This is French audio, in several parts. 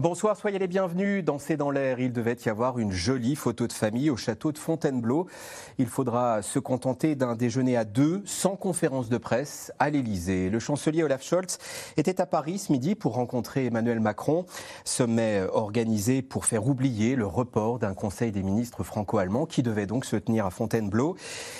Bonsoir, soyez les bienvenus. Dans dans l'air, il devait y avoir une jolie photo de famille au château de Fontainebleau. Il faudra se contenter d'un déjeuner à deux, sans conférence de presse, à l'Élysée. Le chancelier Olaf Scholz était à Paris ce midi pour rencontrer Emmanuel Macron. Sommet organisé pour faire oublier le report d'un conseil des ministres franco-allemands qui devait donc se tenir à Fontainebleau.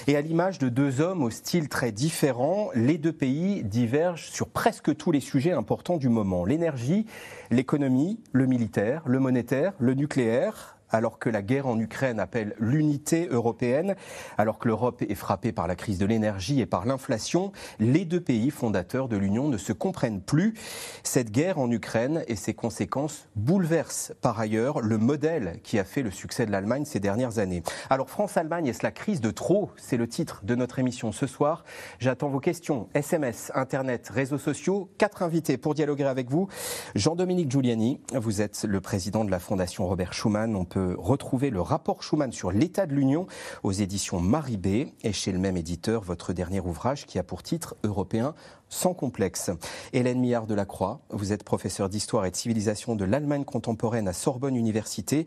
Et à l'image de deux hommes au style très différent, les deux pays divergent sur presque tous les sujets importants du moment. L'énergie, l'économie, le militaire, le monétaire, le nucléaire, alors que la guerre en Ukraine appelle l'unité européenne, alors que l'Europe est frappée par la crise de l'énergie et par l'inflation, les deux pays fondateurs de l'Union ne se comprennent plus. Cette guerre en Ukraine et ses conséquences bouleversent par ailleurs le modèle qui a fait le succès de l'Allemagne ces dernières années. Alors France-Allemagne, est-ce la crise de trop? C'est le titre de notre émission ce soir. J'attends vos questions, SMS, Internet, réseaux sociaux. Quatre invités pour dialoguer avec vous. Jean-Dominique Giuliani, vous êtes le président de la Fondation Robert Schuman. Retrouver le rapport Schuman sur l'état de l'Union aux éditions Maribé et chez le même éditeur votre dernier ouvrage qui a pour titre Européen sans complexe. Hélène Millard de la Croix, vous êtes professeur d'histoire et de civilisation de l'Allemagne contemporaine à Sorbonne Université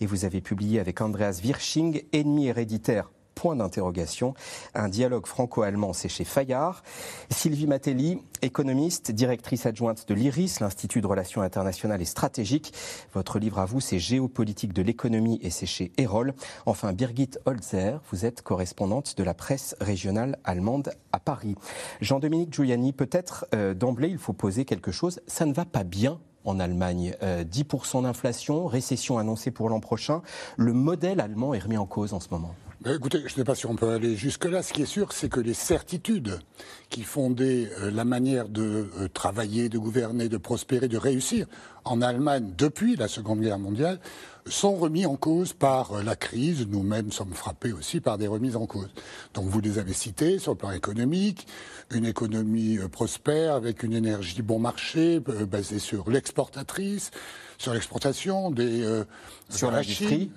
et vous avez publié avec Andreas Wirsching Ennemi héréditaire point d'interrogation. Un dialogue franco-allemand, c'est chez Fayard. Sylvie Matelli, économiste, directrice adjointe de l'IRIS, l'Institut de Relations internationales et stratégiques. Votre livre à vous, c'est Géopolitique de l'économie et c'est chez Erol. Enfin, Birgit Holzer, vous êtes correspondante de la presse régionale allemande à Paris. Jean-Dominique Giuliani, peut-être euh, d'emblée, il faut poser quelque chose. Ça ne va pas bien en Allemagne. 10% euh, d'inflation, récession annoncée pour l'an prochain. Le modèle allemand est remis en cause en ce moment. Écoutez, je ne sais pas si on peut aller jusque-là. Ce qui est sûr, c'est que les certitudes qui fondaient euh, la manière de euh, travailler, de gouverner, de prospérer, de réussir en Allemagne depuis la Seconde Guerre mondiale sont remis en cause par euh, la crise. Nous-mêmes sommes frappés aussi par des remises en cause. Donc vous les avez cités sur le plan économique, une économie prospère avec une énergie bon marché basée sur l'exportatrice, sur l'exportation, des euh, sur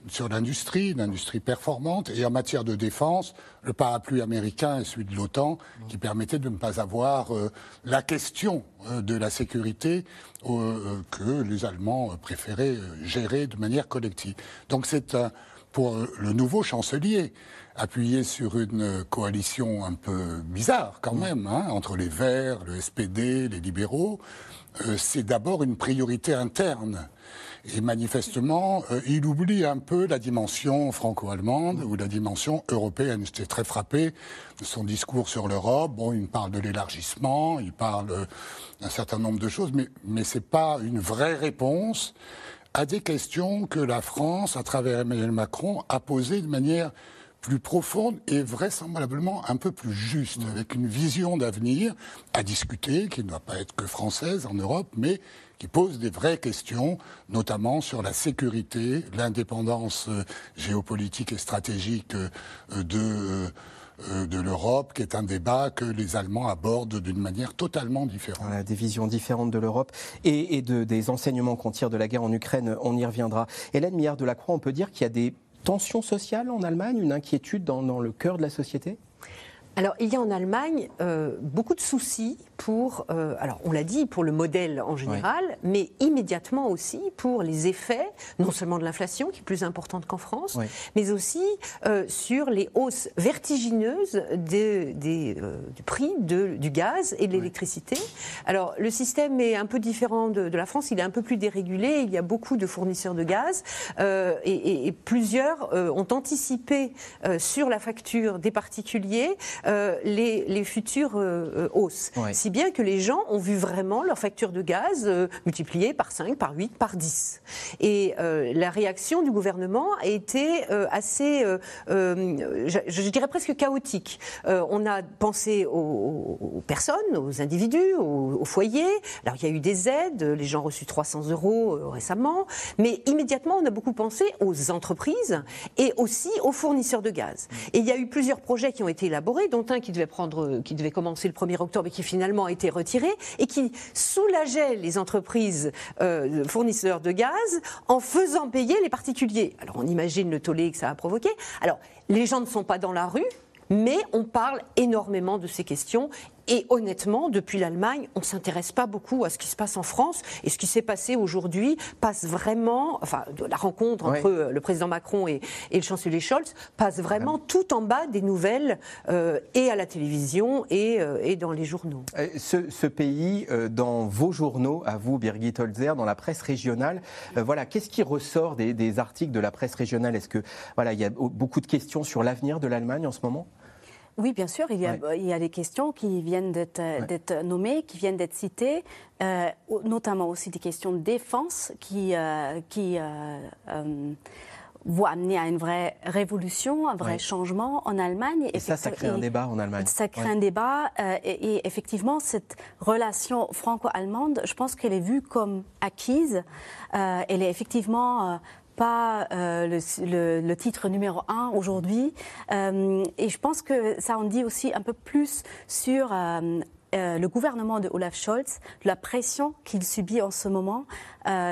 sur l'industrie, l'industrie performante, et en matière de défense, le parapluie américain et celui de l'OTAN, qui permettait de ne pas avoir euh, la question euh, de la sécurité que les Allemands préféraient gérer de manière collective. Donc c'est pour le nouveau chancelier appuyé sur une coalition un peu bizarre quand même, hein, entre les Verts, le SPD, les libéraux, c'est d'abord une priorité interne et manifestement, euh, il oublie un peu la dimension franco-allemande ou la dimension européenne. J'étais très frappé de son discours sur l'Europe. Bon, il parle de l'élargissement, il parle euh, d'un certain nombre de choses, mais, mais ce n'est pas une vraie réponse à des questions que la France, à travers Emmanuel Macron, a posées de manière plus profonde et vraisemblablement un peu plus juste, avec une vision d'avenir à discuter, qui ne doit pas être que française en Europe, mais qui pose des vraies questions, notamment sur la sécurité, l'indépendance euh, géopolitique et stratégique euh, de euh, de l'Europe, qui est un débat que les Allemands abordent d'une manière totalement différente. des visions différentes de l'Europe et, de, des enseignements qu'on tire de la guerre en Ukraine, on y reviendra. Hélène Millard de Croix, on peut dire qu'il y a des tensions sociales en Allemagne, une inquiétude dans le cœur de la société? Alors, il y a en Allemagne euh, beaucoup de soucis pour, euh, alors on l'a dit, pour le modèle en général, mais immédiatement aussi pour les effets, non seulement de l'inflation, qui est plus importante qu'en France, mais aussi euh, sur les hausses vertigineuses des, du prix de, du gaz et de l'électricité. Alors, le système est un peu différent de, la France, il est un peu plus dérégulé, il y a beaucoup de fournisseurs de gaz, et, et, plusieurs ont anticipé sur la facture des particuliers euh, les, futures euh, euh, hausses. Si bien que les gens ont vu vraiment leur facture de gaz multipliée par 5, par 8, par 10. Et la réaction du gouvernement a été assez, je, dirais presque chaotique. on a pensé aux, personnes, aux individus, aux, aux, foyers. Alors il y a eu des aides, les gens ont reçu 300 euros récemment, mais immédiatement on a beaucoup pensé aux entreprises et aussi aux fournisseurs de gaz. Et il y a eu plusieurs projets qui ont été élaborés qui devait, prendre, qui devait commencer le 1er octobre et qui finalement a été retiré, et qui soulageait les entreprises euh, fournisseurs de gaz en faisant payer les particuliers. Alors on imagine le tollé que ça a provoqué. Alors les gens ne sont pas dans la rue, mais on parle énormément de ces questions et honnêtement, depuis l'Allemagne, on ne s'intéresse pas beaucoup à ce qui se passe en France. Et ce qui s'est passé aujourd'hui passe vraiment, enfin, la rencontre entre euh, le président Macron et, le chancelier Scholz passe vraiment tout en bas des nouvelles euh, et à la télévision et, euh, et dans les journaux. Ce, pays, dans vos journaux, à vous, Birgit Holzer, dans la presse régionale, voilà, qu'est-ce qui ressort des, des articles de la presse régionale? Est-ce que voilà, il y a beaucoup de questions sur l'avenir de l'Allemagne en ce moment? Oui, bien sûr, il y, a, il y a des questions qui viennent d'être nommées, qui viennent d'être citées, euh, notamment aussi des questions de défense qui, euh, qui euh, vont amener à une vraie révolution, un vrai changement en Allemagne. Et, ça, ça crée un débat en Allemagne. Ça crée un débat. Et, et, effectivement, cette relation franco-allemande, je pense qu'elle est vue comme acquise. elle est effectivement pas euh, le, titre numéro un aujourd'hui. Euh, et je pense que ça en dit aussi un peu plus sur euh, le gouvernement de Olaf Scholz, la pression qu'il subit en ce moment,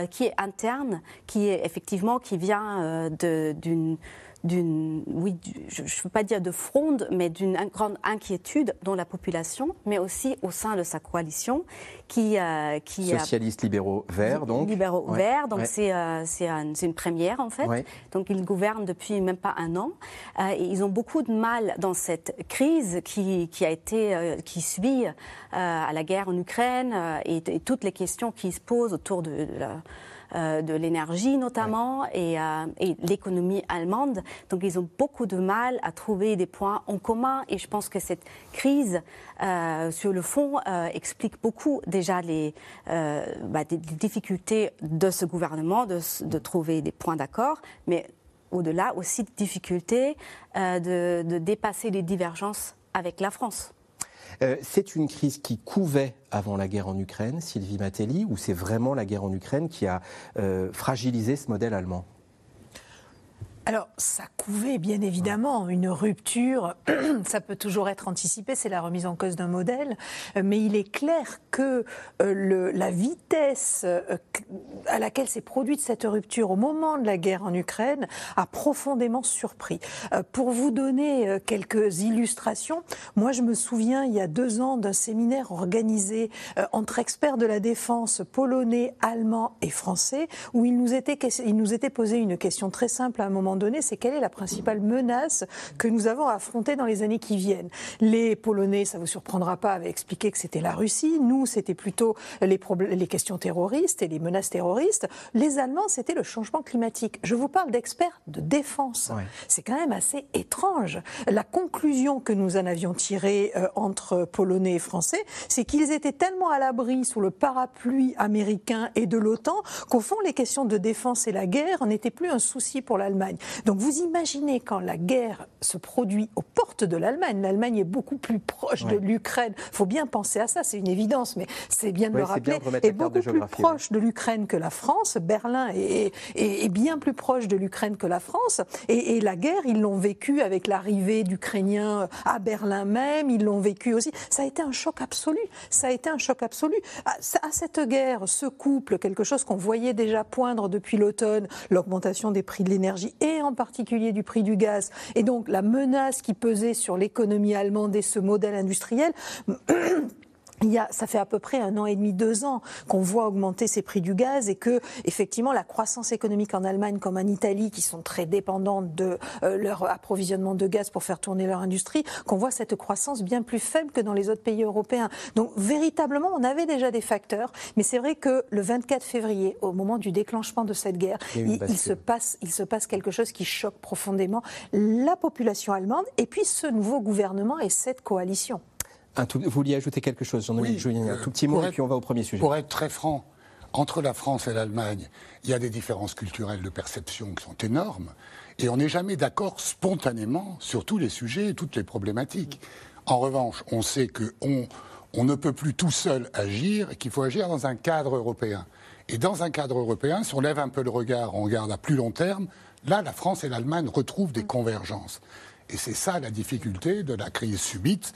qui est interne, qui est effectivement qui vient d'une d'une, oui, je ne veux pas dire de fronde, mais d'une grande inquiétude dans la population, mais aussi au sein de sa coalition, qui, euh, qui socialistes libéraux verts, donc. Libéraux verts, donc c'est euh, c'est une première en fait. Donc ils gouvernent depuis même pas un an, euh, et ils ont beaucoup de mal dans cette crise qui, qui a été qui suit à la guerre en Ukraine et, toutes les questions qui se posent autour de, de la euh, de l'énergie notamment euh, et, l'économie allemande. Donc ils ont beaucoup de mal à trouver des points en commun et je pense que cette crise euh, sur le fond explique beaucoup déjà les, bah, difficultés de ce gouvernement de, de trouver des points d'accord, mais au-delà aussi de difficultés de, de dépasser les divergences avec la France. Euh, c'est une crise qui couvait avant la guerre en Ukraine, Sylvie Matelli, ou c'est vraiment la guerre en Ukraine qui a euh, fragilisé ce modèle allemand? Alors, ça couvait bien évidemment une rupture, ça peut toujours être anticipé, c'est la remise en cause d'un modèle, mais il est clair que euh, la vitesse euh, à laquelle s'est produite cette rupture au moment de la guerre en Ukraine a profondément surpris. Euh, pour vous donner quelques illustrations, moi je me souviens il y a deux ans d'un séminaire organisé entre experts de la défense polonais, allemands et français, où il nous était, il posé une question très simple à un moment donné, c'est quelle est la principale menace que nous avons à affronter dans les années qui viennent. Les Polonais, ça vous surprendra pas, avaient expliqué que c'était la Russie. Nous, c'était plutôt les, les questions terroristes et les menaces terroristes. Les Allemands, c'était le changement climatique. Je vous parle d'experts de défense. C'est quand même assez étrange. La conclusion que nous en avions tirée euh, entre Polonais et Français, c'est qu'ils étaient tellement à l'abri sous le parapluie américain et de l'OTAN qu'au fond, les questions de défense et la guerre n'étaient plus un souci pour l'Allemagne. Donc vous imaginez quand la guerre se produit aux portes de l'Allemagne, l'Allemagne est beaucoup plus proche de l'Ukraine. Il faut bien penser à ça, c'est une évidence, mais c'est bien de le rappeler. est beaucoup plus proche de l'Ukraine que la France. Berlin est, bien plus proche de l'Ukraine que la France. Et, la guerre, ils l'ont vécu avec l'arrivée d'Ukrainiens à Berlin même. Ils l'ont vécu aussi. Ça a été un choc absolu. Ça a été un choc absolu. À, à cette guerre ce couple quelque chose qu'on voyait déjà poindre depuis l'automne, l'augmentation des prix de l'énergie et en particulier du prix du gaz, et donc la menace qui pesait sur l'économie allemande et ce modèle industriel, il y a, ça fait à peu près un an et demi, deux ans qu'on voit augmenter ces prix du gaz et que, effectivement, la croissance économique en Allemagne comme en Italie, qui sont très dépendantes de euh, leur approvisionnement de gaz pour faire tourner leur industrie, qu'on voit cette croissance bien plus faible que dans les autres pays européens. Donc, véritablement, on avait déjà des facteurs, mais c'est vrai que le 24 février, au moment du déclenchement de cette guerre, il, il, se passe, il se passe quelque chose qui choque profondément la population allemande et puis ce nouveau gouvernement et cette coalition vous vouliez ajouter quelque chose, Jean-Dominique Julien Un tout petit mot et puis on va au premier sujet. Pour être très franc, entre la France et l'Allemagne, il y a des différences culturelles de perception qui sont énormes et on n'est jamais d'accord spontanément sur tous les sujets et toutes les problématiques. En revanche, on sait qu'on on ne peut plus tout seul agir et qu'il faut agir dans un cadre européen. Et dans un cadre européen, si on lève un peu le regard, on regarde à plus long terme, là, la France et l'Allemagne retrouvent des convergences. Et c'est ça la difficulté de la crise subite.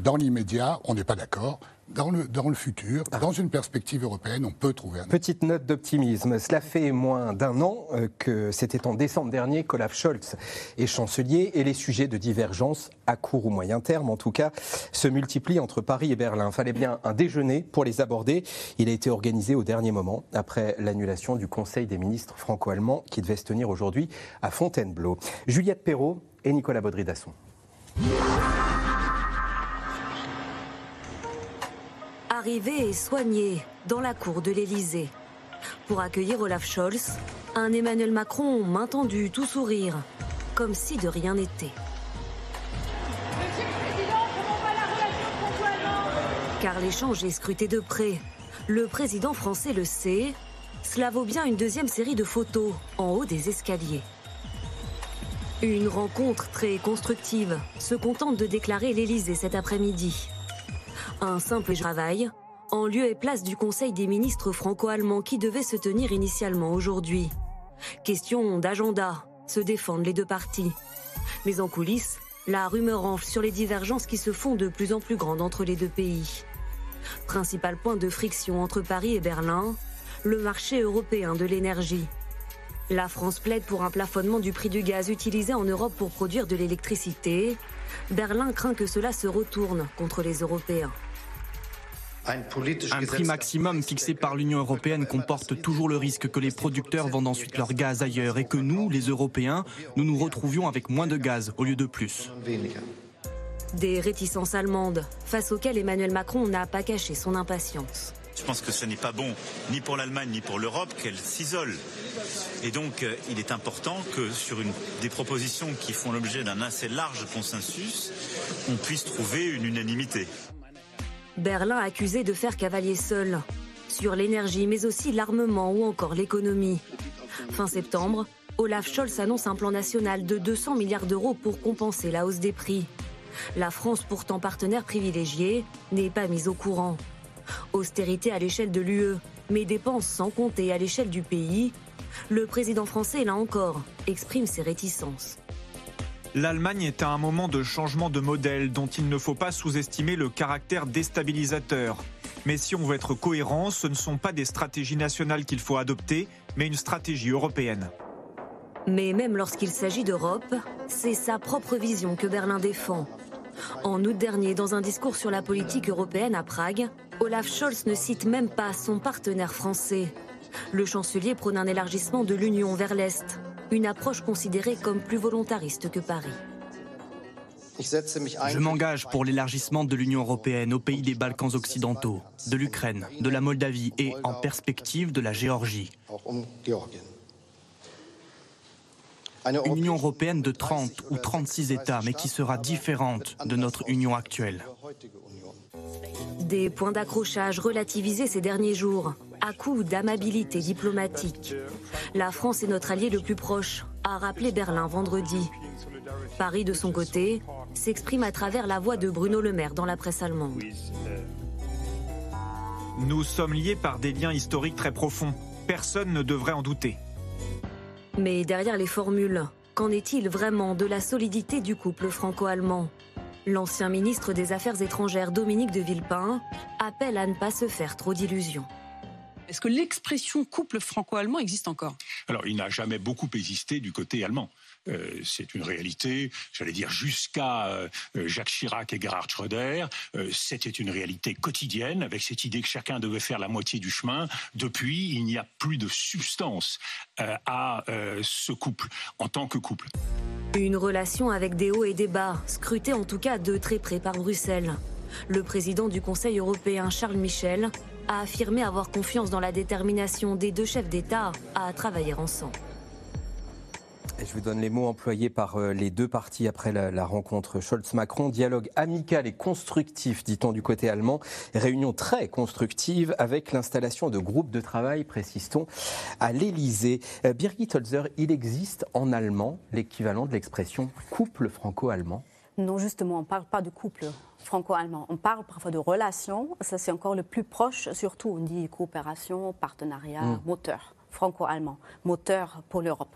Dans, l'immédiat, on n'est pas d'accord. Dans le, dans le futur, ah. dans une perspective européenne, on peut trouver un. Petite note d'optimisme. Cela fait moins d'un an euh, que c'était en décembre dernier qu'Olaf Scholz est chancelier et les sujets de divergence, à court ou moyen terme en tout cas, se multiplient entre Paris et Berlin. Fallait bien un déjeuner pour les aborder. Il a été organisé au dernier moment, après l'annulation du Conseil des ministres franco-allemands qui devait se tenir aujourd'hui à Fontainebleau. Juliette Perrault et Nicolas Baudry-Dasson. Arrivé et soigné dans la cour de l'Élysée. Pour accueillir Olaf Scholz, un Emmanuel Macron main tendue, tout sourire, comme si de rien n'était. Car l'échange est scruté de près. Le président français le sait. Cela vaut bien une deuxième série de photos en haut des escaliers. Une rencontre très constructive se contente de déclarer l'Élysée cet après-midi. Un simple travail, en lieu et place du Conseil des ministres franco-allemands qui devait se tenir initialement aujourd'hui. Question d'agenda, se défendent les deux parties. Mais en coulisses, la rumeur enfle sur les divergences qui se font de plus en plus grandes entre les deux pays. Principal point de friction entre Paris et Berlin, le marché européen de l'énergie. La France plaide pour un plafonnement du prix du gaz utilisé en Europe pour produire de l'électricité. Berlin craint que cela se retourne contre les Européens. Un prix maximum fixé par l'Union européenne comporte toujours le risque que les producteurs vendent ensuite leur gaz ailleurs et que nous, les Européens, nous nous retrouvions avec moins de gaz au lieu de plus. Des réticences allemandes face auxquelles Emmanuel Macron n'a pas caché son impatience. Je pense que ce n'est pas bon ni pour l'Allemagne ni pour l'Europe qu'elle s'isole. Et donc, euh, il est important que sur une, des propositions qui font l'objet d'un assez large consensus, on puisse trouver une unanimité. Berlin accusé de faire cavalier seul sur l'énergie, mais aussi l'armement ou encore l'économie. Fin septembre, Olaf Scholz annonce un plan national de 200 milliards d'euros pour compenser la hausse des prix. La France, pourtant partenaire privilégié, n'est pas mise au courant. Austérité à l'échelle de l'UE, mais dépenses sans compter à l'échelle du pays. Le président français, là encore, exprime ses réticences. L'Allemagne est à un moment de changement de modèle dont il ne faut pas sous-estimer le caractère déstabilisateur. Mais si on veut être cohérent, ce ne sont pas des stratégies nationales qu'il faut adopter, mais une stratégie européenne. Mais même lorsqu'il s'agit d'Europe, c'est sa propre vision que Berlin défend. En août dernier, dans un discours sur la politique européenne à Prague, Olaf Scholz ne cite même pas son partenaire français. Le chancelier prône un élargissement de l'Union vers l'Est, une approche considérée comme plus volontariste que Paris. Je m'engage pour l'élargissement de l'Union européenne aux pays des Balkans occidentaux, de l'Ukraine, de la Moldavie et, en perspective, de la Géorgie. Une Union européenne de 30 ou 36 États, mais qui sera différente de notre Union actuelle. Des points d'accrochage relativisés ces derniers jours, à coup d'amabilité diplomatique. La France est notre allié le plus proche, a rappelé Berlin vendredi. Paris, de son côté, s'exprime à travers la voix de Bruno Le Maire dans la presse allemande. Nous sommes liés par des liens historiques très profonds. Personne ne devrait en douter. Mais derrière les formules, qu'en est-il vraiment de la solidité du couple franco-allemand? L'ancien ministre des Affaires étrangères Dominique de Villepin appelle à ne pas se faire trop d'illusions. Est-ce que l'expression couple franco-allemand existe encore? Alors, il n'a jamais beaucoup existé du côté allemand. Euh, c'est une réalité, j'allais dire jusqu'à euh, Jacques Chirac et Gerhard Schröder, euh, c'était une réalité quotidienne avec cette idée que chacun devait faire la moitié du chemin. Depuis, il n'y a plus de substance à ce couple en tant que couple. Une relation avec des hauts et des bas, scrutée en tout cas de très près par Bruxelles. Le président du Conseil européen, Charles Michel, a affirmé avoir confiance dans la détermination des deux chefs d'État à travailler ensemble. Je vous donne les mots employés par euh, les deux parties après la, rencontre Scholz-Macron. Dialogue amical et constructif, dit-on du côté allemand. Réunion très constructive avec l'installation de groupes de travail, précise-t-on, à l'Élysée. Euh, Birgit Holzer, il existe en allemand l'équivalent de l'expression couple franco-allemand Non, justement, on ne parle pas de couple franco-allemand. On parle parfois de relations, ça c'est encore le plus proche, surtout on dit coopération, partenariat, hmm. moteur franco-allemand, moteur pour l'Europe.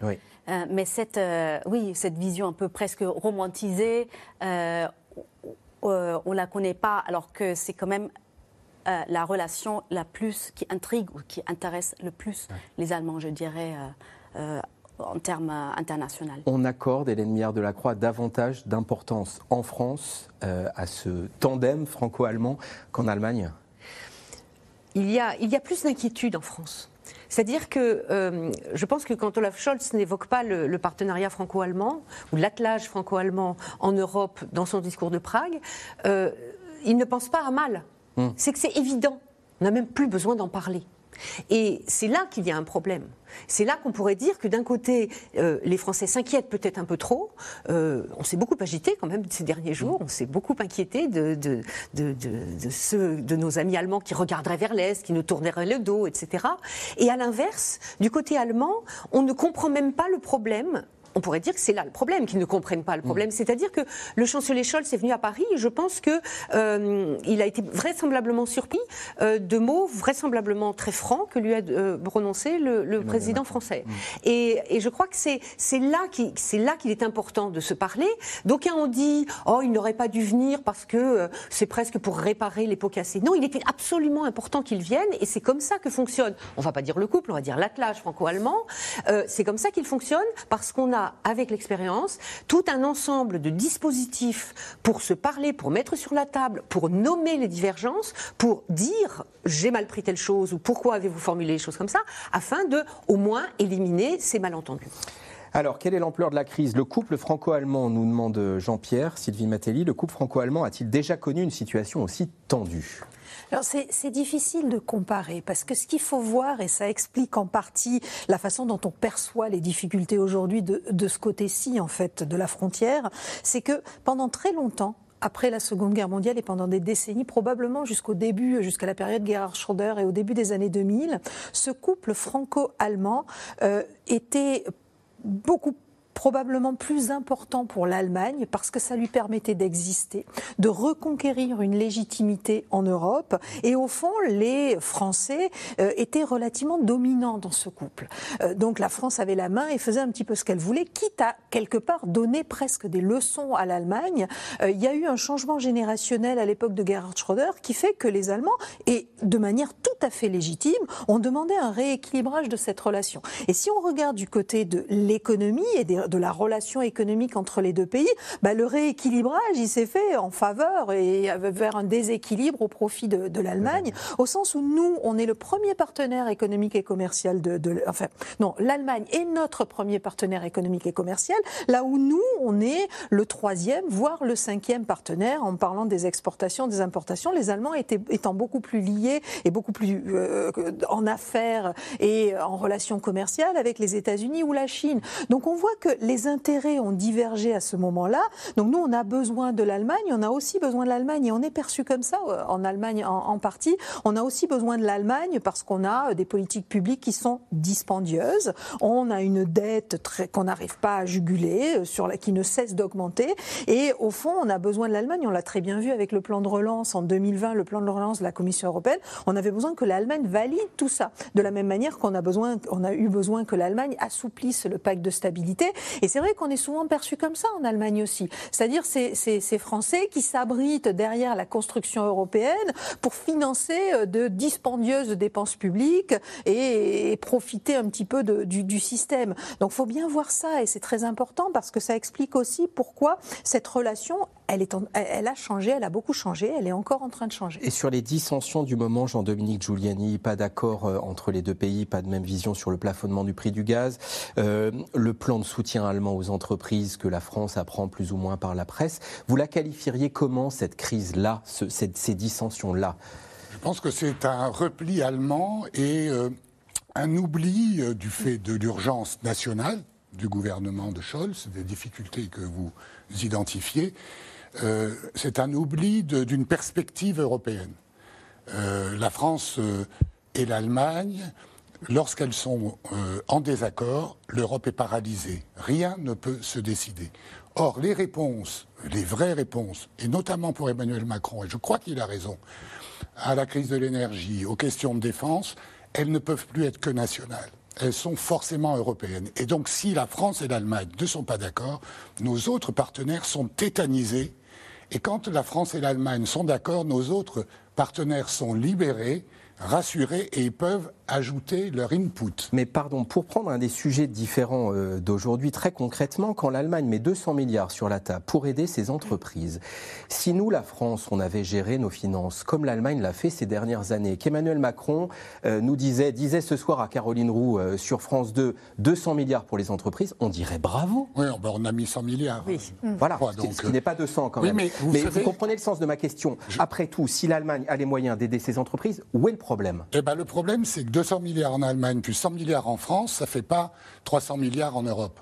mais cette, oui, cette vision un peu presque romantisée, on ne la connaît pas, alors que c'est quand même la relation la plus qui intrigue ou qui intéresse le plus les Allemands, je dirais, en termes internationaux. On accorde, Hélène Miard de la Croix, davantage d'importance en France euh, à ce tandem franco-allemand qu'en Allemagne? Il y, a, il y a plus d'inquiétude en France. C'est-à-dire que euh, je pense que quand Olaf Scholz n'évoque pas le, partenariat franco-allemand ou l'attelage franco-allemand en Europe dans son discours de Prague, euh, il ne pense pas à mal. Hmm. C'est que c'est évident. On n'a même plus besoin d'en parler. Et c'est là qu'il y a un problème. C'est là qu'on pourrait dire que d'un côté, euh, les Français s'inquiètent peut-être un peu trop. Euh, on s'est beaucoup agité quand même ces derniers jours. On s'est beaucoup inquiété de, de, de, de, ceux de nos amis allemands qui regarderaient vers l'Est, qui nous tourneraient le dos, etc. Et à l'inverse, du côté allemand, on ne comprend même pas le problème on pourrait dire que c'est là le problème, qu'ils ne comprennent pas le problème. Mm. C'est-à-dire que le chancelier Scholz est venu à Paris et je pense qu'il euh, a été vraisemblablement surpris euh, de mots vraisemblablement très francs que lui a euh, prononcé le, président français. Mm. Et, je crois que c'est là qu'il est important de se parler. D'aucuns ont dit oh il n'aurait pas dû venir parce que c'est presque pour réparer les pots cassés. Non, il était absolument important qu'il vienne et c'est comme ça que fonctionne. On va pas dire le couple, on va dire l'attelage franco-allemand. c'est comme ça qu'il fonctionne parce qu'on a avec l'expérience, tout un ensemble de dispositifs pour se parler, pour mettre sur la table, pour nommer les divergences, pour dire j'ai mal pris telle chose ou pourquoi avez-vous formulé les choses comme ça, afin de au moins éliminer ces malentendus. Alors, quelle est l'ampleur de la crise? Le couple franco-allemand, nous demande Jean-Pierre, Sylvie Matelli, le couple franco-allemand a-t-il déjà connu une situation aussi tendue? Alors c'est difficile de comparer parce que ce qu'il faut voir, et ça explique en partie la façon dont on perçoit les difficultés aujourd'hui de, de ce côté-ci en fait de la frontière, c'est que pendant très longtemps, après la Seconde Guerre mondiale et pendant des décennies, probablement jusqu'au début, jusqu'à la période Gerhard Schröder et au début des années 2000, ce couple franco-allemand euh, était beaucoup probablement plus important pour l'Allemagne parce que ça lui permettait d'exister, de reconquérir une légitimité en Europe. Et au fond, les Français euh, étaient relativement dominants dans ce couple. Euh, donc la France avait la main et faisait un petit peu ce qu'elle voulait, quitte à quelque part donner presque des leçons à l'Allemagne. Euh, il y a eu un changement générationnel à l'époque de Gerhard Schröder qui fait que les Allemands, et de manière tout à fait légitime, ont demandé un rééquilibrage de cette relation. Et si on regarde du côté de l'économie et des de la relation économique entre les deux pays, bah, le rééquilibrage, il s'est fait en faveur et vers un déséquilibre au profit de, l'Allemagne, au sens où nous, on est le premier partenaire économique et commercial de, de enfin, non, l'Allemagne est notre premier partenaire économique et commercial, là où nous, on est le troisième, voire le cinquième partenaire en parlant des exportations, des importations. Les Allemands étaient, étant beaucoup plus liés et beaucoup plus euh, en affaires et en relations commerciales avec les États-Unis ou la Chine. Donc on voit que les intérêts ont divergé à ce moment-là. Donc nous, on a besoin de l'Allemagne, on a aussi besoin de l'Allemagne, et on est perçu comme ça euh, en Allemagne en, partie. On a aussi besoin de l'Allemagne parce qu'on a euh, des politiques publiques qui sont dispendieuses. On a une dette qu'on n'arrive pas à juguler, euh, sur la, qui ne cesse d'augmenter. Et au fond, on a besoin de l'Allemagne. On l'a très bien vu avec le plan de relance en 2020, le plan de relance de la Commission européenne. On avait besoin que l'Allemagne valide tout ça. De la même manière qu'on a besoin, on a eu besoin que l'Allemagne assouplisse le pacte de stabilité. Et c'est vrai qu'on est souvent perçu comme ça en Allemagne aussi. C'est-à-dire ces, ces, ces, Français qui s'abritent derrière la construction européenne pour financer euh, de dispendieuses dépenses publiques et, profiter un petit peu du, du, système. Donc il faut bien voir ça et c'est très important parce que ça explique aussi pourquoi cette relation, elle, est elle a changé, elle a beaucoup changé, elle est encore en train de changer. Et sur les dissensions du moment, Jean-Dominique Giuliani, pas d'accord euh, entre les deux pays, pas de même vision sur le plafonnement du prix du gaz, euh, le plan de soutien allemand aux entreprises que la France apprend plus ou moins par la presse. Vous la qualifieriez comment cette crise-là, ces dissensions-là? Je pense que c'est un repli allemand et euh, un oubli euh, du fait de l'urgence nationale du gouvernement de Scholz, des difficultés que vous identifiez. Euh, c'est un oubli d'une perspective européenne. la France et l'Allemagne lorsqu'elles sont euh, en désaccord, l'Europe est paralysée. Rien ne peut se décider. Or, les réponses, les vraies réponses, et notamment pour Emmanuel Macron, et je crois qu'il a raison, à la crise de l'énergie, aux questions de défense, elles ne peuvent plus être que nationales. elles sont forcément européennes. Et donc si la France et l'Allemagne ne sont pas d'accord, nos autres partenaires sont tétanisés. Et quand la France et l'Allemagne sont d'accord, nos autres partenaires sont libérés rassurés et ils peuvent ajouter leur input. Mais pardon, pour prendre un des sujets différents euh, d'aujourd'hui, très concrètement, quand l'Allemagne met 200 milliards sur la table pour aider ses entreprises, si nous, la France, on avait géré nos finances comme l'Allemagne l'a fait ces dernières années, qu'Emmanuel Macron euh, nous disait, disait ce soir à Caroline Roux euh, sur France 2, 200 milliards pour les entreprises, on dirait bravo. Oui, on a mis 100 milliards. Oui. Voilà, donc, ce qui n'est pas 200 quand même. mais, vous, comprenez le sens de ma question. Après tout, si l'Allemagne a les moyens d'aider ses entreprises, où est le problème? Eh ben, Le problème, c'est que 200 milliards en Allemagne plus 100 milliards en France, ça ne fait pas 300 milliards en Europe.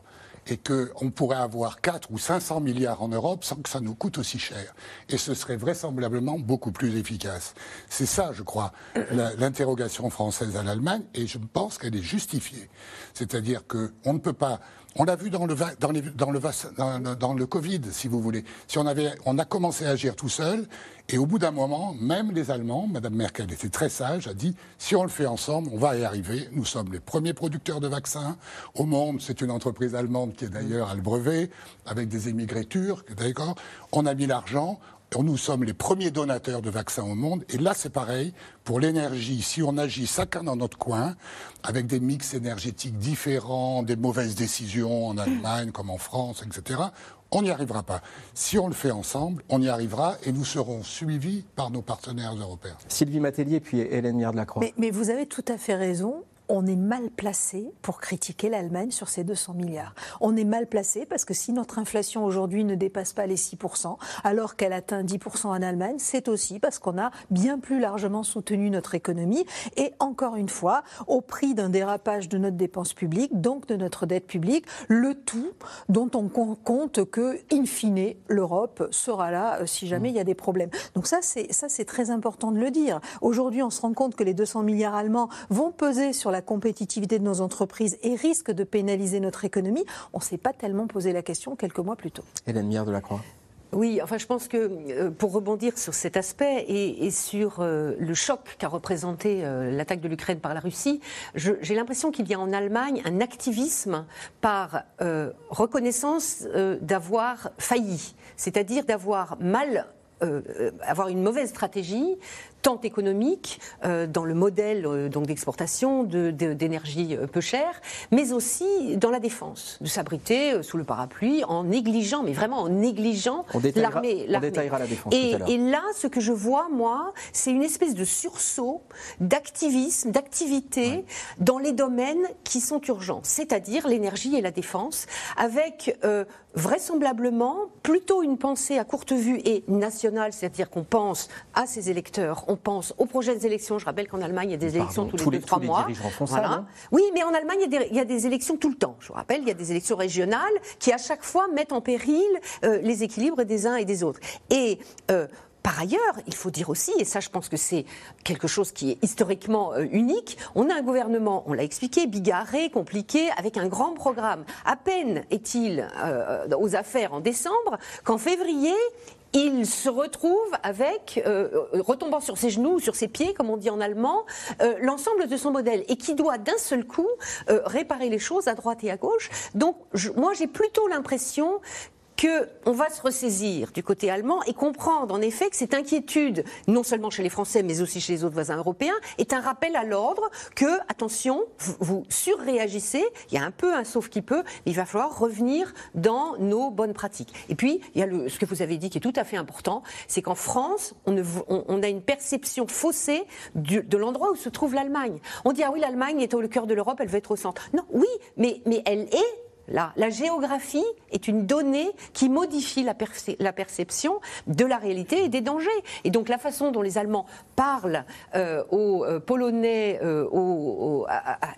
Et qu'on pourrait avoir 4 ou 500 milliards en Europe sans que ça nous coûte aussi cher. Et ce serait vraisemblablement beaucoup plus efficace. C'est ça, je crois, l'interrogation française à l'Allemagne, et je pense qu'elle est justifiée. C'est-à-dire qu'on ne peut pas on l'a vu dans le, Covid, si vous voulez. Si on, on a commencé à agir tout seul, et au bout d'un moment, même les Allemands, Mme Merkel était très sage, a dit si on le fait ensemble, on va y arriver. Nous sommes les premiers producteurs de vaccins au monde. C'est une entreprise allemande qui est d'ailleurs à le brevet, avec des émigrés turcs, d'accord? On a mis l'argent, nous sommes les premiers donateurs de vaccins au monde. Et là, c'est pareil. Pour l'énergie, si on agit chacun dans notre coin, avec des mix énergétiques différents, des mauvaises décisions en Allemagne comme en France, etc., on n'y arrivera pas. Si on le fait ensemble, on y arrivera et nous serons suivis par nos partenaires européens. Sylvie Matélier puis Hélène Mier de la Croix. Mais, mais vous avez tout à fait raison on est mal placé pour critiquer l'Allemagne sur ces 200 milliards. On est mal placé parce que si notre inflation aujourd'hui ne dépasse pas les 6%, alors qu'elle atteint 10% en Allemagne, c'est aussi parce qu'on a bien plus largement soutenu notre économie et encore une fois, au prix d'un dérapage de notre dépense publique, donc de notre dette publique, le tout dont on compte que, in fine, l'Europe sera là euh, si jamais il y a des problèmes. Donc ça, c'est ça, c'est très important de le dire. Aujourd'hui, on se rend compte que les 200 milliards allemands vont peser sur la la compétitivité de nos entreprises et risque de pénaliser notre économie, on ne s'est pas tellement posé la question quelques mois plus tôt. Hélène Mière de la Croix. Oui, enfin, je pense que euh, pour rebondir sur cet aspect et, sur euh, le choc qu'a représenté euh, l'attaque de l'Ukraine par la Russie, j'ai l'impression qu'il y a en Allemagne un activisme par reconnaissance d'avoir failli, c'est-à-dire d'avoir mal avoir une mauvaise stratégie, tant économique euh, dans le modèle euh, donc d'exportation d'énergie euh, peu chère, mais aussi dans la défense, de s'abriter sous le parapluie en négligeant, mais vraiment en négligeant l'armée. On détaillera la défense. Et, et, là, ce que je vois, moi, c'est une espèce de sursaut d'activisme, d'activité dans les domaines qui sont urgents, c'est-à-dire l'énergie et la défense, avec vraisemblablement plutôt une pensée à courte vue et nationale, c'est-à-dire qu'on pense à ses électeurs, on pense aux prochaines élections. Je rappelle qu'en Allemagne, il y a des élections tous, les 2-3 mois. voilà. Oui, mais en Allemagne, il y, a des, élections tout le temps. Je vous rappelle, il y a des élections régionales qui, à chaque fois, mettent en péril euh, les équilibres des uns et des autres. Et. Euh, par ailleurs, il faut dire aussi, et ça je pense que c'est quelque chose qui est historiquement euh, unique, on a un gouvernement, on l'a expliqué, bigarré, compliqué, avec un grand programme. À peine est-il aux affaires en décembre qu'en février, il se retrouve avec, euh, retombant sur ses genoux, sur ses pieds, comme on dit en allemand, euh, l'ensemble de son modèle et qui doit d'un seul coup euh, réparer les choses à droite et à gauche. Donc, moi, j'ai plutôt l'impression qu'on va se ressaisir du côté allemand et comprendre en effet que cette inquiétude, non seulement chez les Français, mais aussi chez les autres voisins européens, est un rappel à l'ordre que, attention, vous, surréagissez, il y a un peu un sauf qui peut, mais il va falloir revenir dans nos bonnes pratiques. Et puis, il y a le, ce que vous avez dit qui est tout à fait important, c'est qu'en France, on, on, a une perception faussée de l'endroit où se trouve l'Allemagne. On dit, ah oui, l'Allemagne est au cœur de l'Europe, elle va être au centre. Non, oui, mais, mais elle est la géographie est une donnée qui modifie la, perception de la réalité et des dangers. Et donc la façon dont les Allemands parlent euh, aux euh, Polonais, euh, aux,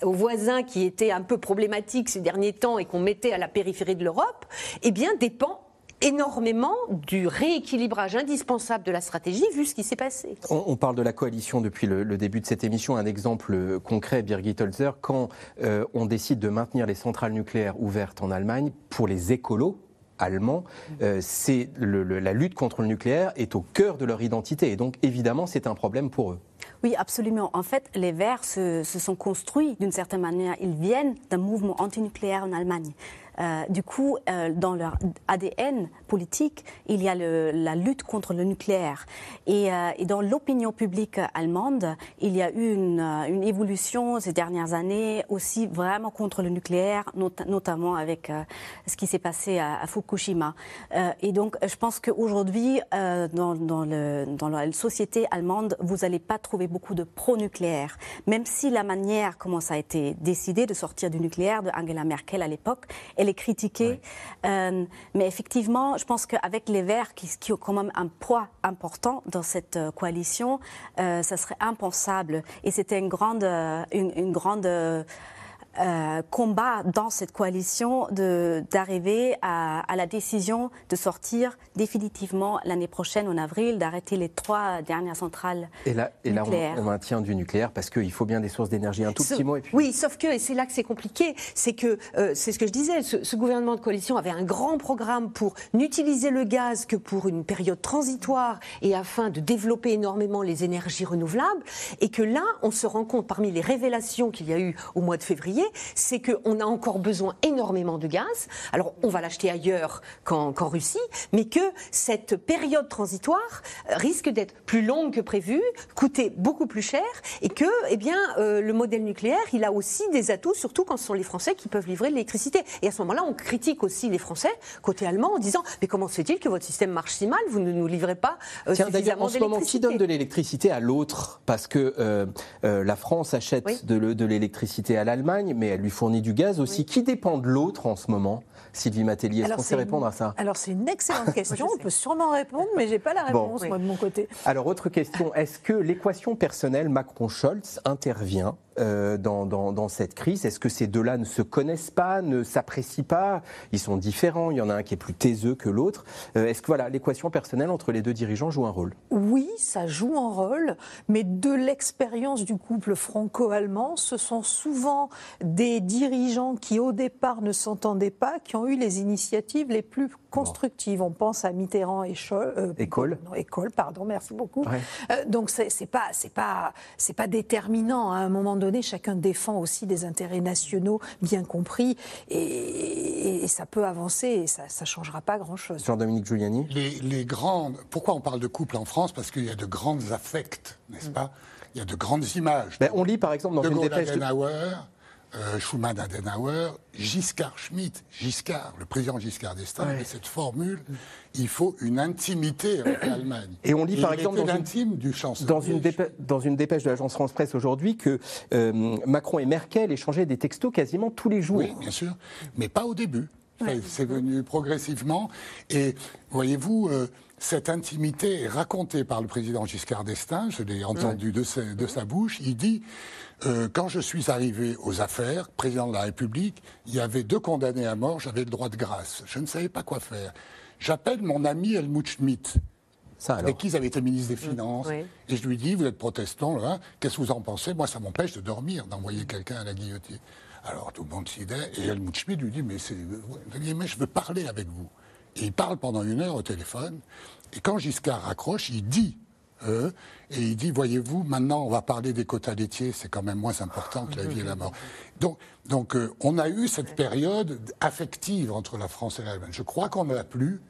voisins qui étaient un peu problématiques ces derniers temps et qu'on mettait à la périphérie de l'Europe, eh bien dépend énormément du rééquilibrage indispensable de la stratégie vu ce qui s'est passé. On, parle de la coalition depuis le, début de cette émission. Un exemple concret, Birgit Holzer, quand euh, on décide de maintenir les centrales nucléaires ouvertes en Allemagne, pour les écolos, allemands, euh, c'est la lutte contre le nucléaire est au cœur de leur identité et donc évidemment c'est un problème pour eux. Oui, absolument. En fait, les Verts se, se sont construits d'une certaine manière. Ils viennent d'un mouvement antinucléaire en Allemagne. Euh, du coup, euh, dans leur ADN politique, il y a la lutte contre le nucléaire. Et, euh, dans l'opinion publique allemande, il y a eu une, évolution ces dernières années aussi vraiment contre le nucléaire, notamment avec ce qui s'est passé à, Fukushima. et donc, je pense qu'aujourd'hui, dans, dans, dans la société allemande, vous n'allez pas trouver beaucoup de pro-nucléaire. Même si la manière comment ça a été décidé de sortir du nucléaire de Angela Merkel à l'époque, elle est critiquée. Euh, mais effectivement, je pense qu'avec les Verts, qui, ont quand même un poids important dans cette euh, coalition, euh, ça serait impensable. Et c'était une grande, une, une grande euh, combat dans cette coalition d'arriver à, à, la décision de sortir définitivement l'année prochaine, en avril, d'arrêter les trois dernières centrales et là, et là on, maintient du nucléaire parce qu'il faut bien des sources d'énergie. Un tout petit mot. Et puis... Oui, sauf que, et c'est là que c'est compliqué, c'est que, euh, c'est ce que je disais, ce, ce, gouvernement de coalition avait un grand programme pour n'utiliser le gaz que pour une période transitoire et afin de développer énormément les énergies renouvelables, et que là, on se rend compte, parmi les révélations qu'il y a eu au mois de février, c'est qu'on a encore besoin énormément de gaz. Alors, on va l'acheter ailleurs qu'en Russie, mais que cette période transitoire risque d'être plus longue que prévu, coûter beaucoup plus cher, et que, eh bien, euh, le modèle nucléaire, il a aussi des atouts, surtout quand ce sont les Français qui peuvent livrer l'électricité. Et à ce moment-là, on critique aussi les Français côté allemand en disant mais comment se fait-il que votre système marche si mal? Vous ne nous livrez pas euh, Tiens, d'ailleurs, en ce moment, qui donne de l'électricité à l'autre? Parce que euh, la France achète de l'électricité à l'Allemagne mais elle lui fournit du gaz aussi. Qui dépend de l'autre en ce moment Sylvie Matélier, est-ce qu'on sait répondre à ça? Alors c'est une excellente question, on peut sûrement répondre, mais je n'ai pas la réponse moi de mon côté. Alors autre question, est-ce que l'équation personnelle Macron-Scholz intervient euh, dans, cette crise? Est-ce que ces deux-là ne se connaissent pas, ne s'apprécient pas? Ils sont différents, il y en a un qui est plus taiseux que l'autre. Euh, est-ce que voilà, l'équation personnelle entre les deux dirigeants joue un rôle? Oui, ça joue un rôle, mais de l'expérience du couple franco-allemand, ce sont souvent des dirigeants qui au départ ne s'entendaient pas, qui ont eu les initiatives les plus constructives. On pense à Mitterrand et Scholl, euh, École. Non, École, pardon, merci beaucoup. donc c'est pas c'est pas c'est pas déterminant à un moment donné chacun défend aussi des intérêts nationaux bien compris et, ça peut avancer et ça ne changera pas grand-chose. Jean-Dominique Giuliani les, grandes. Pourquoi on parle de couple en France? Parce qu'il y a de grandes affects, n'est-ce mm. pas? Il y a de grandes images. Ben, on lit par exemple dans une dépêche. De... Euh, Schumann Adenauer, Giscard Schmitt, Giscard, le président Giscard d'Estaing, avait cette formule il faut une intimité avec l'Allemagne. Et on lit par exemple dans une, du dans, une dépêche, dans une dépêche de l'agence France Presse aujourd'hui que euh, Macron et Merkel échangeaient des textos quasiment tous les jours. Oui, bien sûr, mais pas au début. C'est venu progressivement. Et voyez-vous, euh, cette intimité est racontée par le président Giscard d'Estaing, je l'ai entendu de, de, sa bouche. Il dit euh, Quand je suis arrivé aux affaires, président de la République, il y avait deux condamnés à mort, j'avais le droit de grâce. Je ne savais pas quoi faire. J'appelle mon ami Helmut Schmidt. Ça, avec qui ils avaient été ministre des Finances. Et je lui dis, vous êtes protestant, qu'est-ce que vous en pensez? Moi, ça m'empêche de dormir, d'envoyer quelqu'un à la guillotine. Alors tout le monde s'y et Helmut Schmidt lui dit, mais, mais je veux parler avec vous. Et il parle pendant une heure au téléphone, et quand Giscard raccroche, il dit, et il dit, voyez-vous, maintenant on va parler des quotas laitiers, c'est quand même moins important que la vie et la mort. Donc, donc euh, on a eu cette période affective entre la France et l'Allemagne. Je crois qu'on ne l'a plus,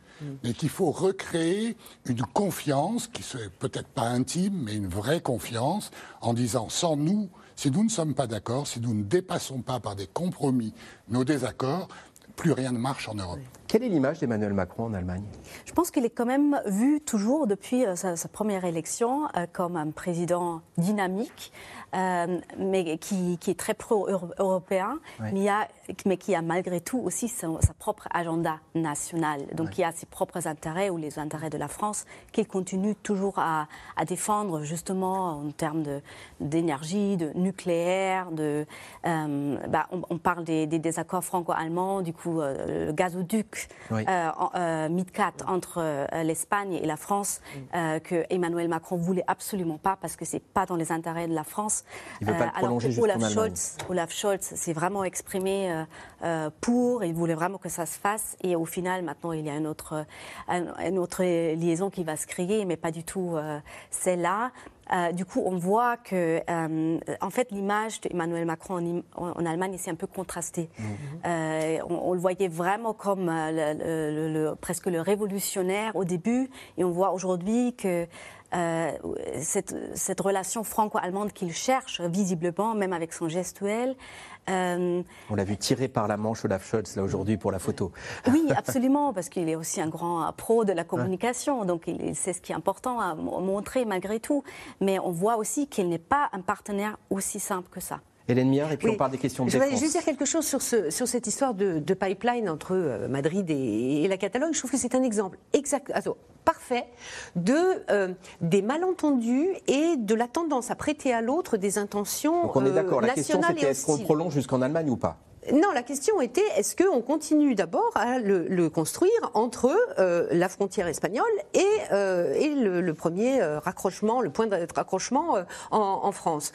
mais qu'il faut recréer une confiance, qui serait peut-être pas intime, mais une vraie confiance, en disant, sans nous, si nous ne sommes pas d'accord, si nous ne dépassons pas par des compromis nos désaccords, plus rien ne marche en Europe. Quelle est l'image d'Emmanuel Macron en Allemagne? Je pense qu'il est quand même vu toujours depuis euh, sa, première élection euh, comme un président dynamique, euh, mais qui, est très pro-européen, mais, qui a malgré tout aussi sa propre agenda national. Donc il a ses propres intérêts ou les intérêts de la France qu'il continue toujours à, défendre justement en termes d'énergie, de, nucléaire. De, euh, bah, on, parle des, désaccords franco-allemands, du coup le gazoduc euh, MidCat entre l'Espagne et la France que Emmanuel Macron voulait absolument pas parce que c'est pas dans les intérêts de la France. Il veut pas le euh, prolonger Olaf Scholz, Olaf Scholz s'est vraiment exprimé euh, euh, pour, il voulait vraiment que ça se fasse. Et au final, maintenant, il y a une autre, une autre liaison qui va se créer, mais pas du tout celle-là. du coup, on voit que, en fait, l'image d'Emmanuel Macron en, Allemagne, c'est un peu contrasté. Mhm. On, le voyait vraiment comme le, presque le révolutionnaire au début, et on voit aujourd'hui que euh, cette, cette, relation franco-allemande qu'il cherche visiblement, même avec son gestuel. Euh, On l'a vu tirer par la manche Olaf Scholz là aujourd'hui pour la photo. Oui, absolument, parce qu'il est aussi un grand pro de la communication, donc il sait ce qui est important à montrer malgré tout. Mais on voit aussi qu'il n'est pas un partenaire aussi simple que ça. Hélène Miard, et puis on parle des questions de Je voudrais juste dire quelque chose sur, ce, sur cette histoire de, pipeline entre euh, Madrid et, la Catalogne. Je trouve que c'est un exemple exact, parfait de, euh, des malentendus et de la tendance à prêter à l'autre des intentions Donc on est d'accord, la question c'était est-ce qu'on prolonge jusqu'en Allemagne ou pas? Non, la question était est-ce qu'on continue d'abord à le, construire entre euh, la frontière espagnole et, euh, le, premier euh, raccrochement, le point de raccrochement en, France?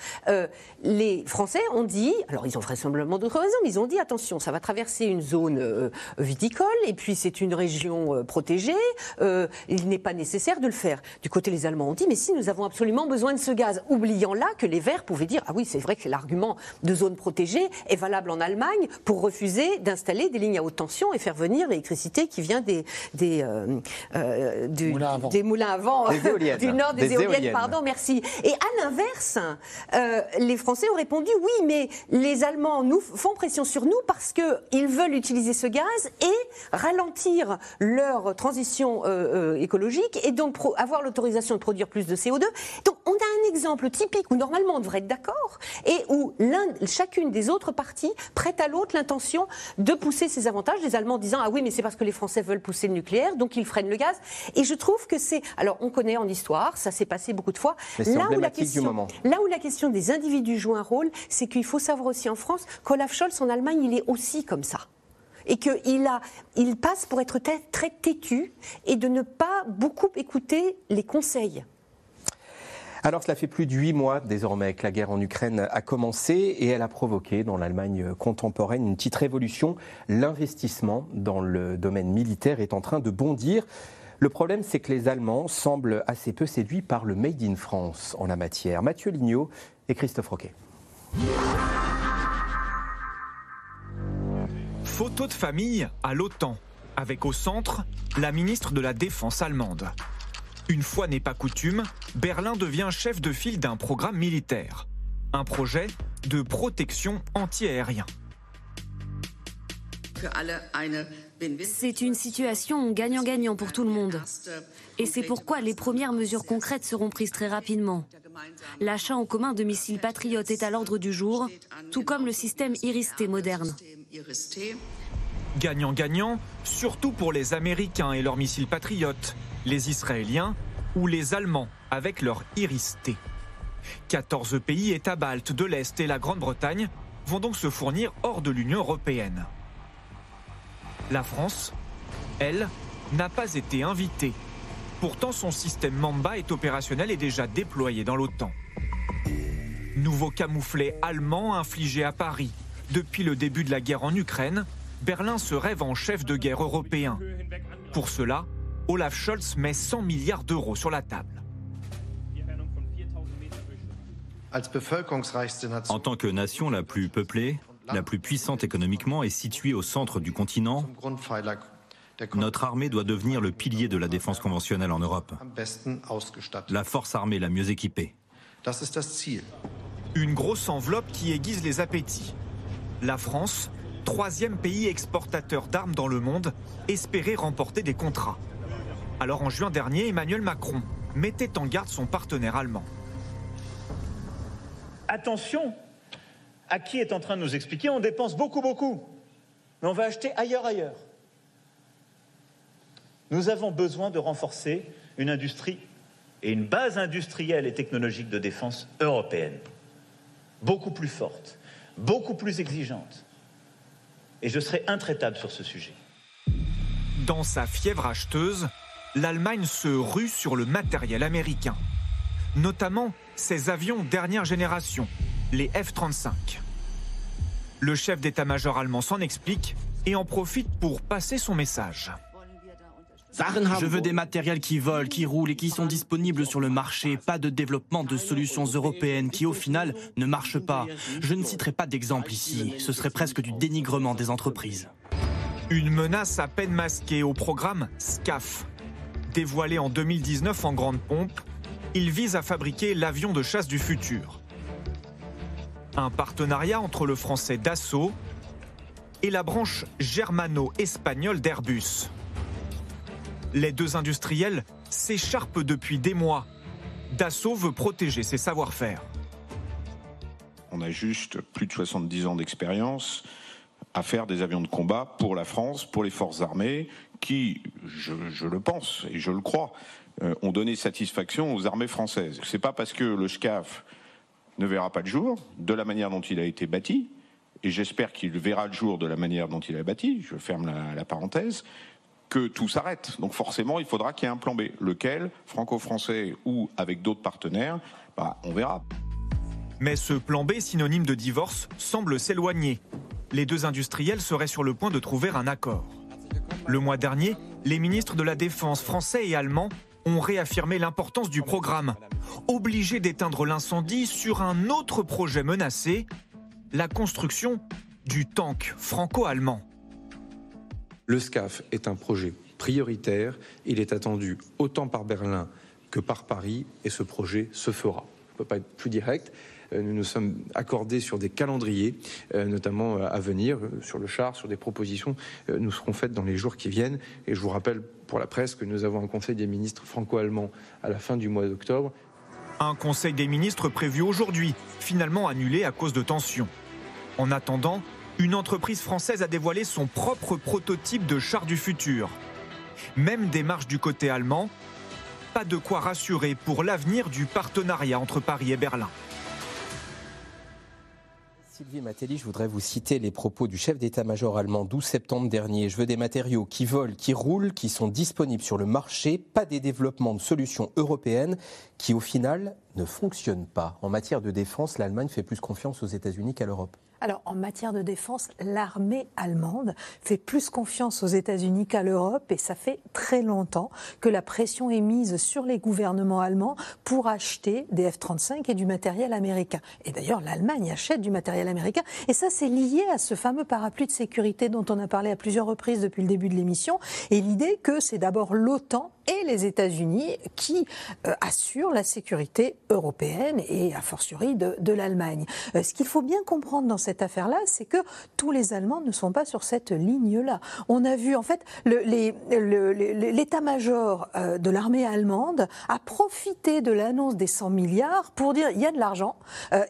Les Français ont dit, alors ils ont vraisemblablement d'autres raisons, mais ils ont dit attention, ça va traverser une zone viticole et puis c'est une région protégée, il n'est pas nécessaire de le faire. Du côté les Allemands ont dit mais si nous avons absolument besoin de ce gaz, oubliant là que les Verts pouvaient dire ah oui c'est vrai que l'argument de zone protégée est valable en Allemagne pour refuser d'installer des lignes à haute tension et faire venir l'électricité qui vient des, des, euh, euh, du, moulins des moulins à vent du nord des, éoliennes, Pardon, merci. Et à l'inverse, euh, les Français ont répondu oui, mais les Allemands nous font pression sur nous parce qu'ils veulent utiliser ce gaz et ralentir leur transition écologique et donc avoir l'autorisation de produire plus de CO2. Donc on a un exemple typique où normalement on devrait être d'accord et où chacune des autres parties prête à l'autre l'intention de pousser ses avantages, les Allemands disant ah oui mais c'est parce que les Français veulent pousser le nucléaire donc ils freinent le gaz. Et je trouve que c'est alors on connaît en histoire, ça s'est passé beaucoup de fois. là où la question, là où la question des individus joue un rôle, c'est qu'il faut savoir aussi en France qu'Olaf Scholz en Allemagne il est aussi comme ça et qu'il a, il passe pour être très têtu et de ne pas beaucoup écouter les conseils. Alors cela fait plus de huit mois désormais que la guerre en Ukraine a commencé et elle a provoqué dans l'Allemagne contemporaine une petite révolution. L'investissement dans le domaine militaire est en train de bondir. Le problème, c'est que les Allemands semblent assez peu séduits par le Made in France en la matière. Mathieu Lignot et Christophe Roquet. Photo de famille à l'OTAN, avec au centre la ministre de la Défense allemande. Une fois n'est pas coutume, Berlin devient chef de file d'un programme militaire. Un projet de protection anti-aérien. C'est une situation gagnant-gagnant pour tout le monde. Et c'est pourquoi les premières mesures concrètes seront prises très rapidement. L'achat en commun de missiles patriotes est à l'ordre du jour, tout comme le système Iris-T moderne. Gagnant-gagnant, surtout pour les Américains et leurs missiles patriotes, les Israéliens ou les Allemands avec leur Iris-T. 14 pays, États baltes de l'Est et la Grande-Bretagne vont donc se fournir hors de l'Union européenne. La France, elle, n'a pas été invitée. Pourtant, son système Mamba est opérationnel et déjà déployé dans l'OTAN. Nouveau camouflet allemand infligé à Paris. Depuis le début de la guerre en Ukraine, Berlin se rêve en chef de guerre européen. Pour cela, Olaf Scholz met 100 milliards d'euros sur la table. En tant que nation la plus peuplée, la plus puissante économiquement et située au centre du continent, notre armée doit devenir le pilier de la défense conventionnelle en Europe. La force armée la mieux équipée. Une grosse enveloppe qui aiguise les appétits. La France, troisième pays exportateur d'armes dans le monde, espérait remporter des contrats. Alors en juin dernier, Emmanuel Macron mettait en garde son partenaire allemand. Attention à qui est en train de nous expliquer on dépense beaucoup, beaucoup, mais on va acheter ailleurs, ailleurs. Nous avons besoin de renforcer une industrie et une base industrielle et technologique de défense européenne, beaucoup plus forte, beaucoup plus exigeante. Et je serai intraitable sur ce sujet. Dans sa fièvre acheteuse, l'Allemagne se rue sur le matériel américain, notamment ses avions dernière génération, les F-35. Le chef d'état-major allemand s'en explique et en profite pour passer son message. Je veux des matériels qui volent, qui roulent et qui sont disponibles sur le marché, pas de développement de solutions européennes qui au final ne marchent pas. Je ne citerai pas d'exemple ici, ce serait presque du dénigrement des entreprises. Une menace à peine masquée au programme SCAF. Dévoilé en 2019 en grande pompe, il vise à fabriquer l'avion de chasse du futur. Un partenariat entre le français Dassault et la branche germano-espagnole d'Airbus. Les deux industriels s'écharpent depuis des mois. Dassault veut protéger ses savoir-faire. On a juste plus de 70 ans d'expérience à faire des avions de combat pour la France, pour les forces armées, qui, je, le pense et je le crois, euh, ont donné satisfaction aux armées françaises. C'est pas parce que le SCAF ne verra pas le jour de la manière dont il a été bâti, et j'espère qu'il verra le jour de la manière dont il a bâti, je ferme la parenthèse, que tout s'arrête. Donc forcément, il faudra qu'il y ait un plan B. Lequel, franco-français ou avec d'autres partenaires, bah, on verra. Mais ce plan B, synonyme de divorce, semble s'éloigner. Les deux industriels seraient sur le point de trouver un accord. Le mois dernier, les ministres de la Défense français et allemands ont réaffirmé l'importance du programme, obligés d'éteindre l'incendie sur un autre projet menacé, la construction du tank franco-allemand. Le SCAF est un projet prioritaire. Il est attendu autant par Berlin que par Paris et ce projet se fera. On ne peut pas être plus direct. Euh, nous nous sommes accordés sur des calendriers, euh, notamment euh, à venir, sur le char, sur des propositions. Nous seront faites dans les jours qui viennent. Et je vous rappelle pour la presse que nous avons un Conseil des ministres franco-allemand à la fin du mois d'octobre. Un Conseil des ministres prévu aujourd'hui, finalement annulé à cause de tensions. En attendant, une entreprise française a dévoilé son propre prototype de char du futur. Même démarche du côté allemand, pas de quoi rassurer pour l'avenir du partenariat entre Paris et Berlin. Sylvie Matelli, je voudrais vous citer les propos du chef d'état-major allemand 12 septembre dernier. Je veux des matériaux qui volent, qui roulent, qui sont disponibles sur le marché, pas des développements de solutions européennes qui, au final, ne fonctionnent pas. En matière de défense, l'Allemagne fait plus confiance aux États-Unis qu'à l'Europe. Alors, en matière de défense, l'armée allemande fait plus confiance aux États-Unis qu'à l'Europe et ça fait très longtemps que la pression est mise sur les gouvernements allemands pour acheter des F-35 et du matériel américain. Et d'ailleurs, l'Allemagne achète du matériel américain et ça, c'est lié à ce fameux parapluie de sécurité dont on a parlé à plusieurs reprises depuis le début de l'émission et l'idée que c'est d'abord l'OTAN et les États-Unis qui euh, assurent la sécurité européenne et a fortiori de, de l'Allemagne. Euh, ce qu'il faut bien comprendre dans cette affaire-là, c'est que tous les Allemands ne sont pas sur cette ligne-là. On a vu en fait l'état-major euh, de l'armée allemande a profité de l'annonce des 100 milliards pour dire il y a de l'argent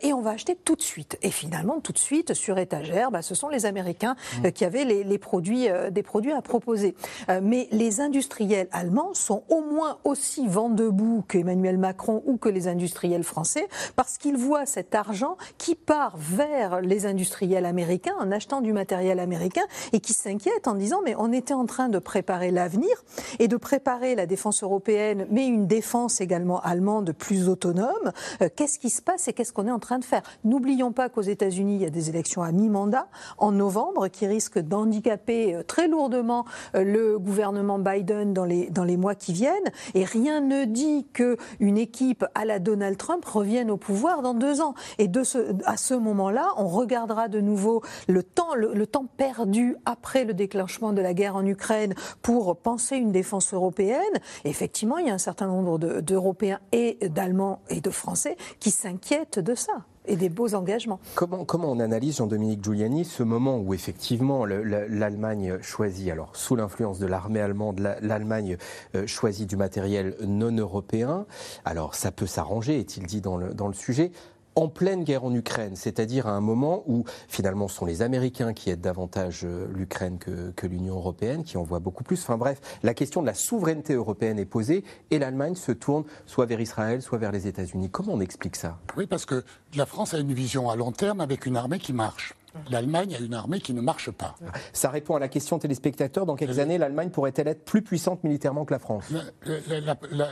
et on va acheter tout de suite. Et finalement, tout de suite, sur étagère, bah, ce sont les Américains mmh. qui avaient les, les produits, des produits à proposer. mais les industriels allemands sont au moins aussi vent debout qu'Emmanuel Macron ou que les industriels français, parce qu'ils voient cet argent qui part vers les industriels américains en achetant du matériel américain et qui s'inquiètent en disant mais on était en train de préparer l'avenir et de préparer la défense européenne, mais une défense également allemande plus autonome. Euh, qu'est-ce qui se passe et qu'est-ce qu'on est en train de faire? N'oublions pas qu'aux États-Unis, il y a des élections à mi-mandat en novembre qui risquent d'handicaper euh, très lourdement euh, le gouvernement Biden dans les, dans les mois qui viennent. Et rien ne dit qu'une équipe à la Donald Trump revienne au pouvoir dans deux ans. Et de ce, à ce moment-là, on regardera de nouveau le temps, le, temps perdu après le déclenchement de la guerre en Ukraine pour penser une défense européenne. effectivement, il y a un certain nombre d'Européens et d'Allemands et de Français qui s'inquiètent de ça et des beaux engagements. Comment, comment on analyse, Jean-Dominique Giuliani, ce moment où effectivement l'Allemagne choisit, alors sous l'influence de l'armée allemande, l'Allemagne euh, choisit du matériel non européen? Alors ça peut s'arranger, est-il dit dans le, dans le sujet en pleine guerre en Ukraine, c'est-à-dire à un moment où finalement ce sont les Américains qui aident davantage euh, l'Ukraine que, l'Union européenne, qui en voient beaucoup plus. Enfin bref, la question de la souveraineté européenne est posée et l'Allemagne se tourne soit vers Israël, soit vers les États-Unis. Comment on explique ça? Oui, parce que la France a une vision à long terme avec une armée qui marche. L'Allemagne a une armée qui ne marche pas. Ça répond à la question téléspectateur. Dans quelques années, l'Allemagne pourrait-elle être plus puissante militairement que la France?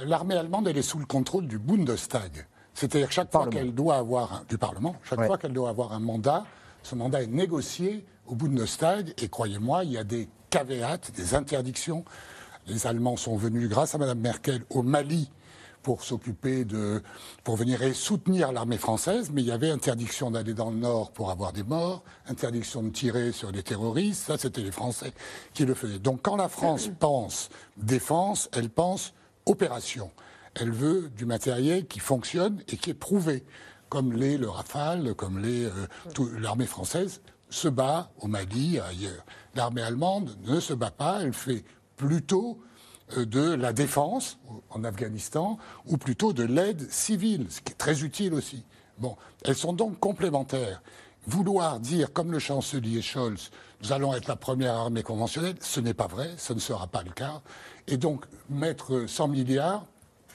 L'armée allemande, elle est sous le contrôle du Bundestag. C'est-à-dire chaque fois qu'elle doit avoir du Parlement, chaque fois qu'elle doit avoir un mandat, ce mandat est négocié au bout de nos stades. Et croyez-moi, il y a des caveats, des interdictions Les Allemands sont venus, grâce à Mme Merkel, au Mali pour s'occuper de, pour venir soutenir l'armée française, mais il y avait interdiction d'aller dans le nord pour avoir des morts, interdiction de tirer sur des terroristes, ça c'était les Français qui le faisaient. Donc quand la France pense défense, elle pense opération. Elle veut du matériel qui fonctionne et qui est prouvé, comme l'est le Rafale, comme l'est euh, l'armée française se bat au Mali, ailleurs. L'armée allemande ne se bat pas, elle fait plutôt euh, de la défense en Afghanistan ou plutôt de l'aide civile, ce qui est très utile aussi. Bon, elles sont donc complémentaires. Vouloir dire, comme le chancelier Scholz, nous allons être la première armée conventionnelle, ce n'est pas vrai, ce ne sera pas le cas. Et donc, mettre 100 milliards,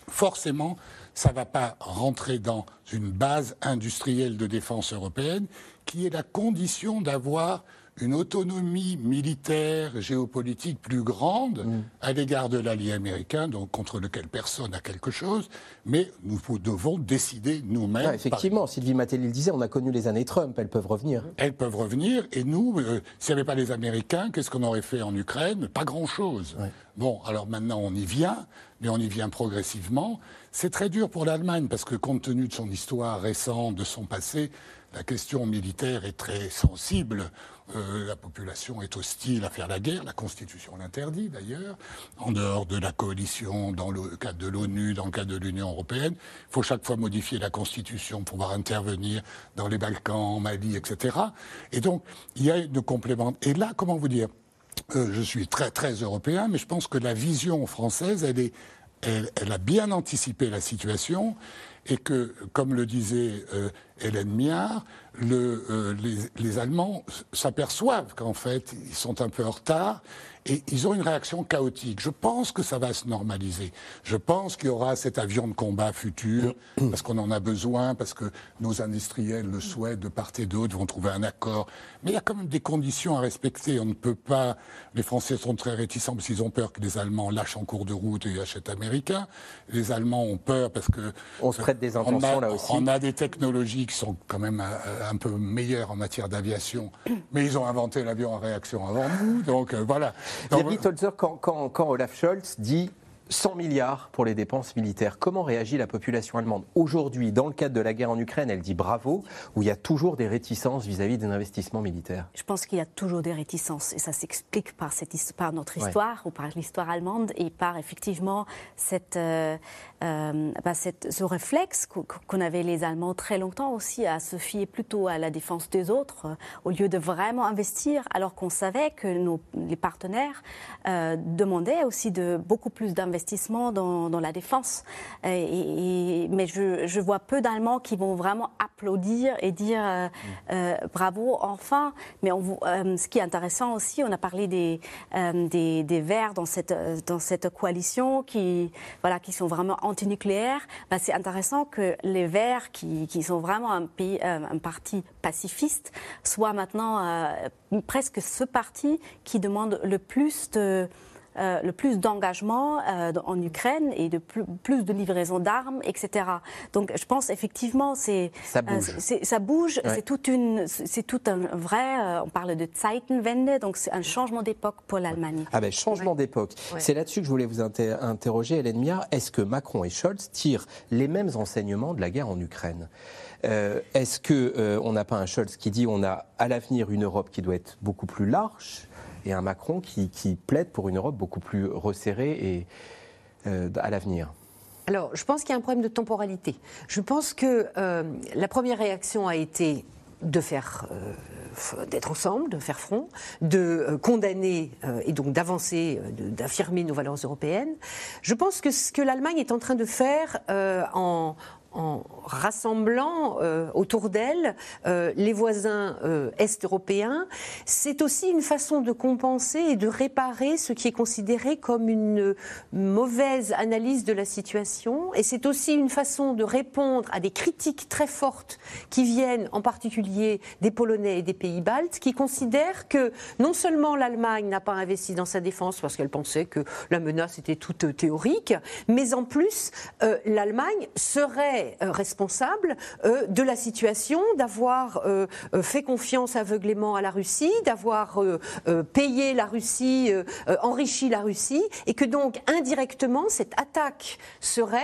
forcément, ça ne va pas rentrer dans une base industrielle de défense européenne qui est la condition d'avoir une autonomie militaire, géopolitique plus grande mm. à l'égard de l'allié américain, donc contre lequel personne n'a quelque chose, mais nous devons décider nous-mêmes. Ah, effectivement, Sylvie Matteli le disait, on a connu les années Trump, elles peuvent revenir. Elles peuvent revenir, et nous, euh, s'il n'y avait pas les Américains, qu'est-ce qu'on aurait fait en Ukraine? Pas grand-chose. Bon, alors maintenant on y vient, mais on y vient progressivement. C'est très dur pour l'Allemagne, parce que compte tenu de son histoire récente, de son passé, la question militaire est très sensible euh, la population est hostile à faire la guerre, la Constitution l'interdit d'ailleurs, en dehors de la coalition, dans le cadre de l'ONU, dans le cadre de l'Union européenne. Il faut chaque fois modifier la Constitution pour pouvoir intervenir dans les Balkans, en Mali, etc. Et donc, il y a une complément. Et là, comment vous dire euh, Je suis très, très européen, mais je pense que la vision française, elle a bien anticipé la situation et que, comme le disait euh, Hélène Miard, euh, les, Allemands s'aperçoivent qu'en fait, ils sont un peu en retard et ils ont une réaction chaotique. Je pense que ça va se normaliser. Je pense qu'il y aura cet avion de combat futur, parce qu'on en a besoin, parce que nos industriels le souhaitent de part et d'autre, vont trouver un accord. Mais il y a quand même des conditions à respecter. On ne peut pas. Les Français sont très réticents parce qu'ils ont peur que les Allemands lâchent en cours de route et achètent américains. Les Allemands ont peur parce que. On se prête des intentions là aussi. On a des technologies qui sont quand même euh, un, peu meilleures en matière d'aviation, mais ils ont inventé l'avion en réaction avant nous. Donc euh, voilà. Thierry Tolzer, quand, Olaf Scholz dit 100 milliards pour les dépenses militaires. Comment réagit la population allemande Aujourd'hui, dans le cadre de la guerre en Ukraine, elle dit bravo, ou il y a toujours des réticences vis-à-vis des investissements militaires. Je pense qu'il y a toujours des réticences, et ça s'explique par, par notre histoire, ou par l'histoire allemande, et par effectivement cette, euh, euh, bah, cette, ce réflexe qu'on avait les Allemands très longtemps aussi à se fier plutôt à la défense des autres, euh, au lieu de vraiment investir, alors qu'on savait que nos, les partenaires demandaient aussi de beaucoup plus d'investissements dans, la défense. Et, mais je, je, vois peu d'Allemands qui vont vraiment applaudir et dire euh, mm. euh, bravo, enfin. Mais on, euh, ce qui est intéressant aussi, on a parlé des, des, des, Verts dans cette, dans cette coalition qui, voilà, qui sont vraiment antinucléaires. Bah, c'est intéressant que les Verts, qui, qui sont vraiment un, pays, un parti pacifiste, soient maintenant presque ce parti qui demande le plus de euh, le plus d'engagement euh, en Ukraine et de plus, plus de livraison d'armes, etc. Donc je pense effectivement c'est ça bouge, euh, ça bouge c'est toute une c'est tout un vrai on parle de Zeitenwende donc c'est un changement d'époque pour l'Allemagne. Ah ben changement d'époque. C'est là-dessus que je voulais vous interroger Hélène Miard. Est-ce que Macron et Scholz tirent les mêmes enseignements de la guerre en Ukraine? Est-ce que on n'a pas un Scholz qui dit on a à l'avenir une Europe qui doit être beaucoup plus large? Et un Macron qui, plaide pour une Europe beaucoup plus resserrée et, euh, à l'avenir alors, je pense qu'il y a un problème de temporalité. Je pense que euh, la première réaction a été de faire euh, d'être ensemble, de faire front, de condamner et donc d'avancer, d'affirmer nos valeurs européennes. Je pense que ce que l'Allemagne est en train de faire en, en rassemblant euh, autour d'elle euh, les voisins euh, est-européens, c'est aussi une façon de compenser et de réparer ce qui est considéré comme une mauvaise analyse de la situation. Et c'est aussi une façon de répondre à des critiques très fortes qui viennent en particulier des Polonais et des pays baltes, qui considèrent que non seulement l'Allemagne n'a pas investi dans sa défense parce qu'elle pensait que la menace était toute théorique, mais en plus, l'Allemagne serait serait responsable de la situation, d'avoir fait confiance aveuglément à la Russie, d'avoir payé la Russie, enrichi la Russie, et que donc indirectement cette attaque serait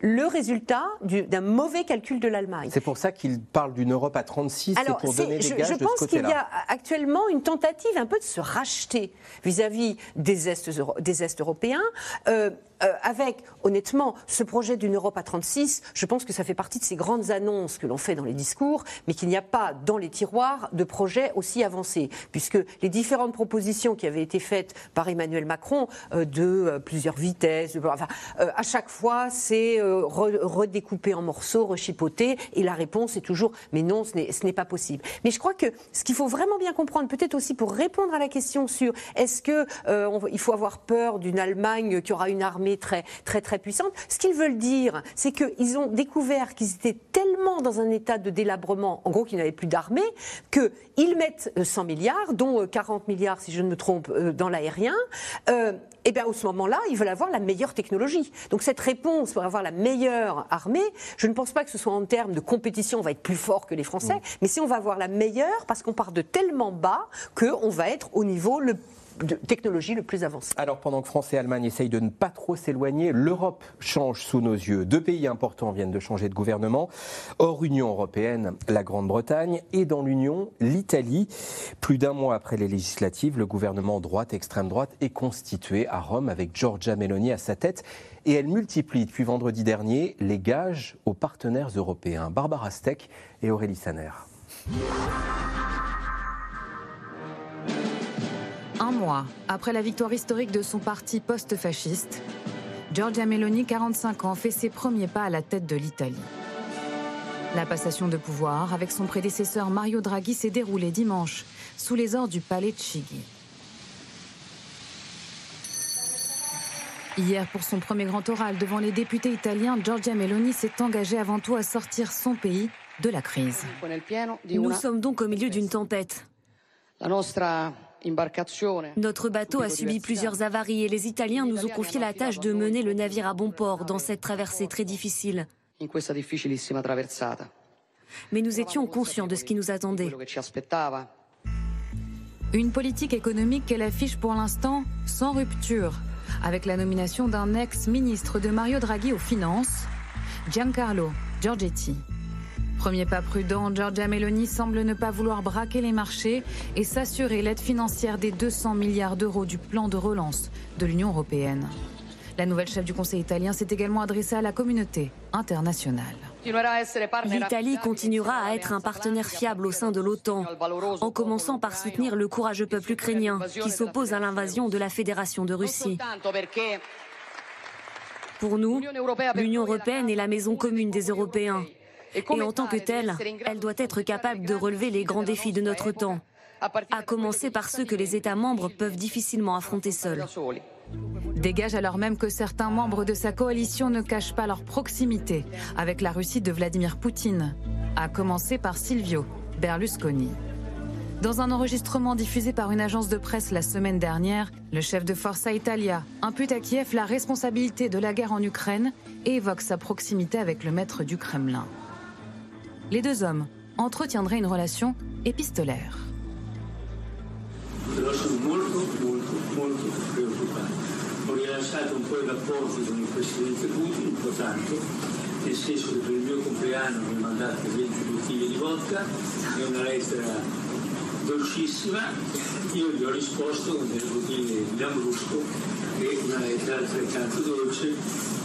le résultat d'un mauvais calcul de l'Allemagne. C'est pour ça qu'il parle d'une Europe à 36 Alors, pour donner des je, gages je de pense qu'il y a actuellement une tentative un peu de se racheter vis-à-vis des, Est, des Est européens. Euh, euh, avec, honnêtement, ce projet d'une Europe à 36, je pense que ça fait partie de ces grandes annonces que l'on fait dans les discours, mais qu'il n'y a pas dans les tiroirs de projet aussi avancé, puisque les différentes propositions qui avaient été faites par Emmanuel Macron euh, de euh, plusieurs vitesses, à chaque fois, c'est redécoupé en morceaux, rechipoté, et la réponse est toujours mais non, ce n'est pas possible. Mais je crois que ce qu'il faut vraiment bien comprendre, peut-être aussi pour répondre à la question sur est-ce que il faut avoir peur d'une Allemagne qui aura une armée très, très, très puissante. Ce qu'ils veulent dire, c'est qu'ils ont découvert qu'ils étaient tellement dans un état de délabrement, en gros qu'ils n'avaient plus d'armée, qu'ils mettent 100 milliards, dont 40 euh, milliards, si je ne me trompe, euh, dans l'aérien. Euh, et bien, à ce moment-là, ils veulent avoir la meilleure technologie. Donc, cette réponse pour avoir la meilleure armée, je ne pense pas que ce soit en termes de compétition, on va être plus fort que les Français, mm. mais si on va avoir la meilleure, parce qu'on part de tellement bas qu'on va être au niveau le de technologie le plus avancé. Alors pendant que France et Allemagne essayent de ne pas trop s'éloigner, l'Europe change sous nos yeux. Deux pays importants viennent de changer de gouvernement. Hors Union européenne, la Grande-Bretagne et dans l'Union, l'Italie. Plus d'un mois après les législatives, le gouvernement droite-extrême droite est constitué à Rome avec Giorgia Meloni à sa tête et elle multiplie depuis vendredi dernier les gages aux partenaires européens. Barbara Steck et Aurélie Saner. Mois après la victoire historique de son parti post-fasciste, Giorgia Meloni, 45 ans, fait ses premiers pas à la tête de l'Italie. La passation de pouvoir avec son prédécesseur Mario Draghi s'est déroulée dimanche sous les ordres du palais de Chigi. Hier, pour son premier grand oral devant les députés italiens, Giorgia Meloni s'est engagée avant tout à sortir son pays de la crise. Nous sommes donc au milieu d'une tempête. Notre bateau a subi plusieurs avaries et les Italiens nous ont confié la tâche de mener le navire à bon port dans cette traversée très difficile. Mais nous étions conscients de ce qui nous attendait. Une politique économique qu'elle affiche pour l'instant sans rupture, avec la nomination d'un ex-ministre de Mario Draghi aux finances, Giancarlo Giorgetti. Premier pas prudent, Giorgia Meloni semble ne pas vouloir braquer les marchés et s'assurer l'aide financière des 200 milliards d'euros du plan de relance de l'Union européenne. La nouvelle chef du Conseil italien s'est également adressée à la communauté internationale. L'Italie continuera à être un partenaire fiable au sein de l'OTAN, en commençant par soutenir le courageux peuple ukrainien qui s'oppose à l'invasion de la Fédération de Russie. Pour nous, l'Union européenne est la maison commune des Européens. Et en tant que telle, elle doit être capable de relever les grands défis de notre temps, à commencer par ceux que les États membres peuvent difficilement affronter seuls. Dégage alors même que certains membres de sa coalition ne cachent pas leur proximité avec la Russie de Vladimir Poutine, à commencer par Silvio Berlusconi. Dans un enregistrement diffusé par une agence de presse la semaine dernière, le chef de Forza Italia impute à Kiev la responsabilité de la guerre en Ukraine et évoque sa proximité avec le maître du Kremlin les deux hommes entretiendraient une relation épistolaire. Nel senso che per il mio compleanno mi ha mandato 20 bottiglie di vodka e una lettera dolcissima. Io gli ho risposto con delle bottiglie di Lambrusco e una lettera altrettanto dolce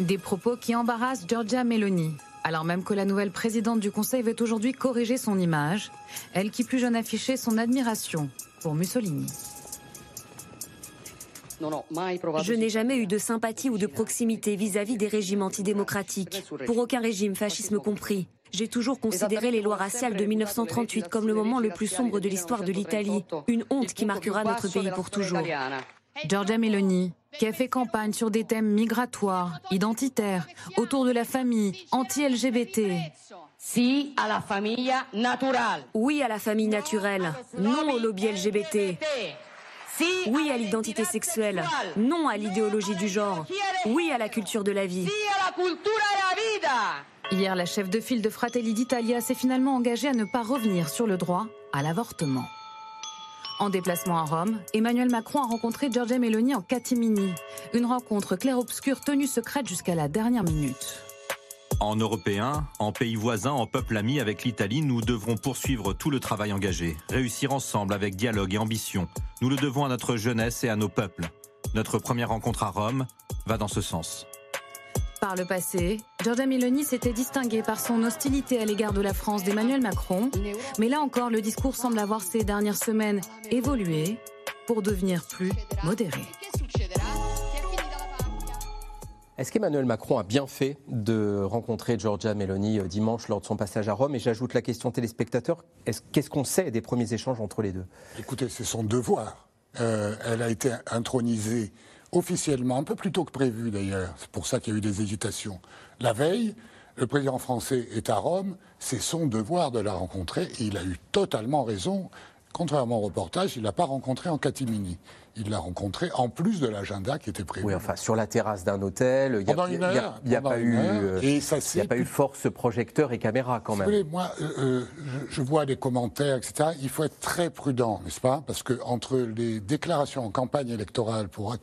Des propos qui embarrassent Giorgia Meloni, alors même que la nouvelle présidente du Conseil veut aujourd'hui corriger son image, elle qui plus jeune affichait son admiration pour Mussolini. Je n'ai jamais eu de sympathie ou de proximité vis-à-vis des régimes antidémocratiques, pour aucun régime, fascisme compris. J'ai toujours considéré les lois raciales de 1938 comme le moment le plus sombre de l'histoire de l'Italie, une honte qui marquera notre pays pour toujours. Giorgia Meloni, qui a fait campagne sur des thèmes migratoires, identitaires, autour de la famille, anti-LGBT. Oui à la famille naturelle. Oui à la famille naturelle. Non au lobby LGBT. Oui à l'identité sexuelle. Non à l'idéologie du genre. Oui à la culture de la vie. Hier, la chef de file de Fratelli d'Italia s'est finalement engagée à ne pas revenir sur le droit à l'avortement. En déplacement à Rome, Emmanuel Macron a rencontré Giorgia Meloni en catimini. Une rencontre clair-obscure tenue secrète jusqu'à la dernière minute. En Européens, en pays voisins, en peuple ami avec l'Italie, nous devrons poursuivre tout le travail engagé, réussir ensemble avec dialogue et ambition. Nous le devons à notre jeunesse et à nos peuples. Notre première rencontre à Rome va dans ce sens. Par le passé, Giorgia Meloni s'était distinguée par son hostilité à l'égard de la France d'Emmanuel Macron, mais là encore, le discours semble avoir ces dernières semaines évolué pour devenir plus modéré. Est-ce qu'Emmanuel Macron a bien fait de rencontrer Giorgia Meloni euh, dimanche lors de son passage à Rome? Et j'ajoute la question téléspectateur, qu'est-ce qu'on sait des premiers échanges entre les deux? Écoutez, c'est son devoir. Euh, elle a été intronisée officiellement, un peu plus tôt que prévu d'ailleurs, c'est pour ça qu'il y a eu des hésitations. La veille, le président français est à Rome, c'est son devoir de la rencontrer et il a eu totalement raison. Contrairement au reportage, il ne l'a pas rencontré en catimini il l'a rencontré en plus de l'agenda qui était prévu. Oui, enfin, sur la terrasse d'un hôtel, il n'y a, eu, a pas eu force projecteur et caméra quand même. Voulez, moi, euh, euh, je, vois les commentaires, etc. Il faut être très prudent, n'est-ce pas? Parce que entre les déclarations en campagne électorale pour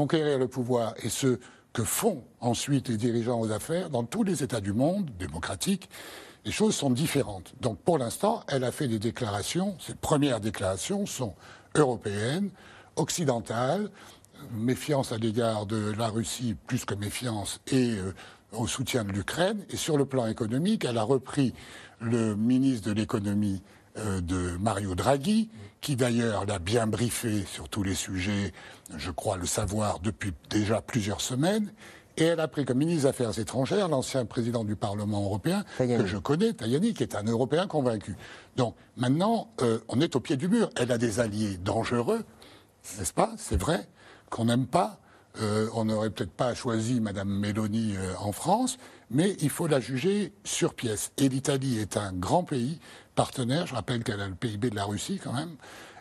conquérir le pouvoir et ce que font ensuite les dirigeants aux affaires dans tous les États du monde démocratiques, les choses sont différentes. Donc pour l'instant, elle a fait des déclarations, ses premières déclarations sont européennes, occidentale, méfiance à l'égard de la Russie plus que méfiance et euh, au soutien de l'Ukraine. Et sur le plan économique, elle a repris le ministre de l'économie euh, de Mario Draghi, qui d'ailleurs l'a bien briefé sur tous les sujets, je crois le savoir depuis déjà plusieurs semaines. Et elle a pris comme ministre des Affaires étrangères l'ancien président du Parlement européen, que je connais, Tajani, qui est un Européen convaincu. Donc maintenant, euh, on est au pied du mur. Elle a des alliés dangereux, n'est-ce pas? C'est vrai qu'on n'aime pas. Euh, on n'aurait peut-être pas choisi Madame Meloni euh, en France, mais il faut la juger sur pièce. Et l'Italie est un grand pays Je rappelle qu'elle a le PIB de la Russie quand même.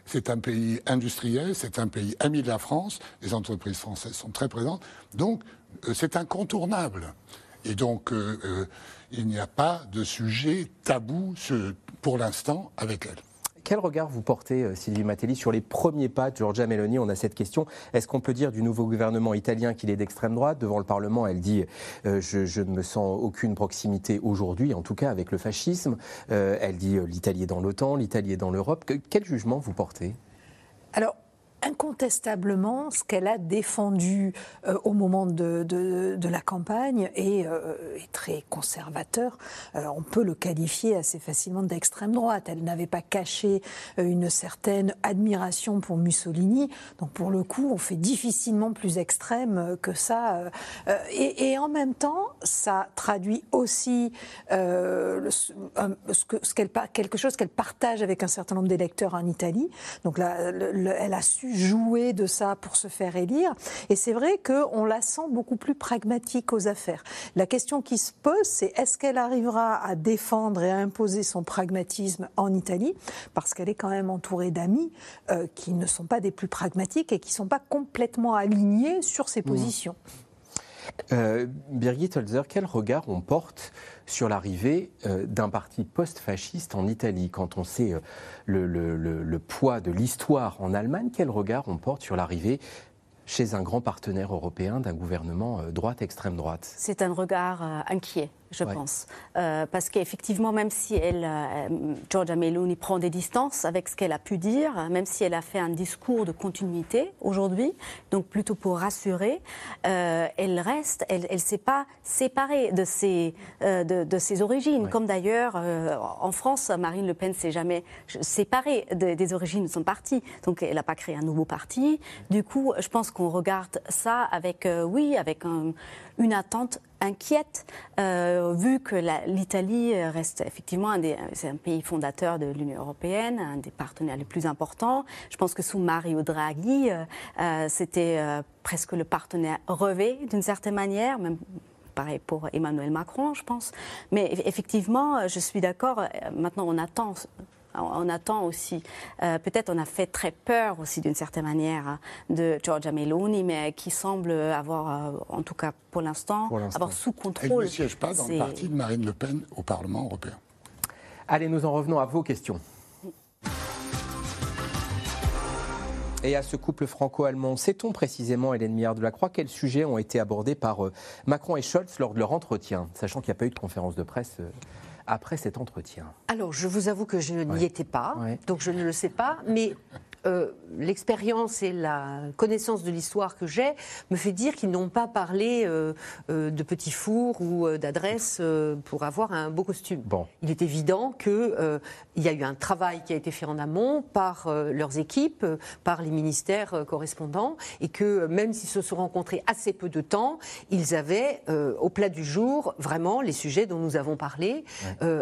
C'est un pays industriel, c'est un pays ami de la France. Les entreprises françaises sont très présentes. Donc, euh, c'est incontournable. Et donc, il n'y a pas de sujet tabou pour l'instant avec elle. Quel regard vous portez, euh, Sylvie Matelli, sur les premiers pas de Giorgia Meloni? On a cette question. Est-ce qu'on peut dire du nouveau gouvernement italien qu'il est d'extrême droite? Devant le Parlement, elle dit euh, je, ne me sens aucune proximité aujourd'hui, en tout cas avec le fascisme. Euh, elle dit l'Italie est dans l'OTAN, l'Italie est dans l'Europe. Quel jugement vous portez? Alors, incontestablement ce qu'elle a défendu euh, au moment de, la campagne est, euh, est très conservateur. Euh, on peut le qualifier assez facilement d'extrême droite. Elle n'avait pas caché une certaine admiration pour Mussolini. Donc pour le coup, on fait difficilement plus extrême que ça. Et, en même temps, ça traduit aussi quelque chose qu'elle partage avec un certain nombre d'électeurs en Italie. Donc là, elle a su jouer de ça pour se faire élire. Et c'est vrai qu'on la sent beaucoup plus pragmatique aux affaires. La question qui se pose, c'est est-ce qu'elle arrivera à défendre et à imposer son pragmatisme en Italie? Parce qu'elle est quand même entourée d'amis euh, qui ne sont pas des plus pragmatiques et qui ne sont pas complètement alignés sur ses mmh. positions. Euh, Birgit Holzer, quel regard on porte sur l'arrivée euh, d'un parti post-fasciste en Italie? Quand on sait euh, le, poids de l'histoire en Allemagne, quel regard on porte sur l'arrivée chez un grand partenaire européen d'un gouvernement droite-extrême droite C'est un regard inquiet je pense. Euh, parce qu'effectivement, même si elle, euh, Georgia Meloni prend des distances avec ce qu'elle a pu dire, même si elle a fait un discours de continuité aujourd'hui, donc plutôt pour rassurer, euh, elle reste, elle ne s'est pas séparée de ses, de, de, ses origines. Comme d'ailleurs, en France, Marine Le Pen s'est jamais séparée des origines de son parti. Donc elle n'a pas créé un nouveau parti. Du coup, je pense qu'on regarde ça avec, oui, avec un une attente inquiète, euh, vu que l'Italie reste effectivement un, un pays fondateur de l'Union européenne, un des partenaires les plus importants. Je pense que sous Mario Draghi, euh, euh, c'était presque le partenaire rêvé d'une certaine manière, même pareil pour Emmanuel Macron, je pense. Mais effectivement, je suis d'accord. Maintenant, on attend On attend aussi. Peut-être on a fait très peur aussi d'une certaine manière de Giorgia Meloni, mais qui semble avoir, en tout cas pour l'instant, avoir sous contrôle. Elle ne siège pas dans le parti de Marine Le Pen au Parlement européen. Allez, nous en revenons à vos questions. Et à ce couple franco-allemand, sait-on précisément, Hélène Millard de la Croix, quels sujets ont été abordés par euh, Macron et Scholz lors de leur entretien, sachant qu'il n'y a pas eu de conférence de presse euh, après cet entretien. Alors, je vous avoue que je n'y étais pas, donc je ne le sais pas, mais euh, l'expérience et la connaissance de l'histoire que j'ai me fait dire qu'ils n'ont pas parlé euh, euh, de petits fours ou d'adresses pour avoir un beau costume. Bon. Il est évident qu'il y a eu un travail qui a été fait en amont par leurs équipes, par les ministères correspondants, et que même s'ils se sont rencontrés assez peu de temps, ils avaient au plat du jour vraiment les sujets dont nous avons parlé.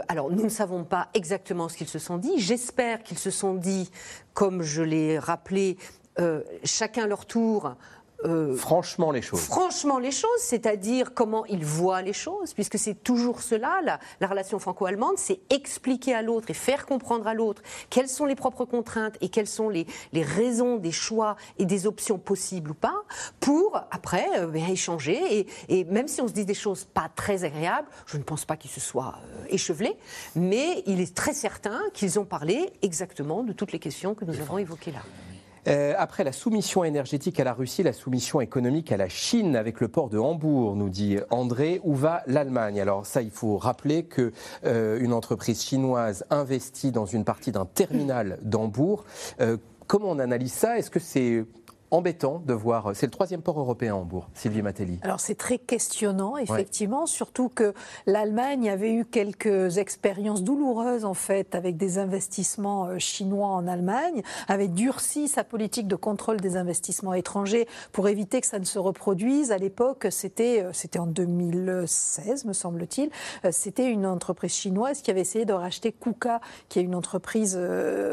alors nous ne savons pas exactement ce qu'ils se sont dit. J'espère qu'ils se sont dit comme je l'ai rappelé, euh, chacun leur tour euh, franchement les choses. Franchement les choses, c'est-à-dire comment ils voient les choses, puisque c'est toujours cela, la, la relation franco-allemande, c'est expliquer à l'autre et faire comprendre à l'autre quelles sont les propres contraintes et quelles sont les, les, raisons des choix et des options possibles ou pas, pour après euh, ben, échanger. Et, et, même si on se dit des choses pas très agréables, je ne pense pas qu'ils se soient euh, échevelés, mais il est très certain qu'ils ont parlé exactement de toutes les questions que nous avons évoquées là. Euh, après la soumission énergétique à la Russie, la soumission économique à la Chine avec le port de Hambourg, nous dit André, où va l'Allemagne? Alors ça, il faut rappeler que euh, une entreprise chinoise investit dans une partie d'un terminal d'Hambourg. Euh, comment on analyse ça? Est-ce que c'est embêtant de voir. C'est le troisième port européen, Hambourg, Sylvie Matelli. Alors c'est très questionnant, effectivement, surtout que l'Allemagne avait eu quelques expériences douloureuses, en fait, avec des investissements euh, chinois en Allemagne, avait durci sa politique de contrôle des investissements étrangers pour éviter que ça ne se reproduise. À l'époque, c'était euh, c'était en 2016, me semble-t-il, euh, c'était une entreprise chinoise qui avait essayé de racheter KUKA, qui est une entreprise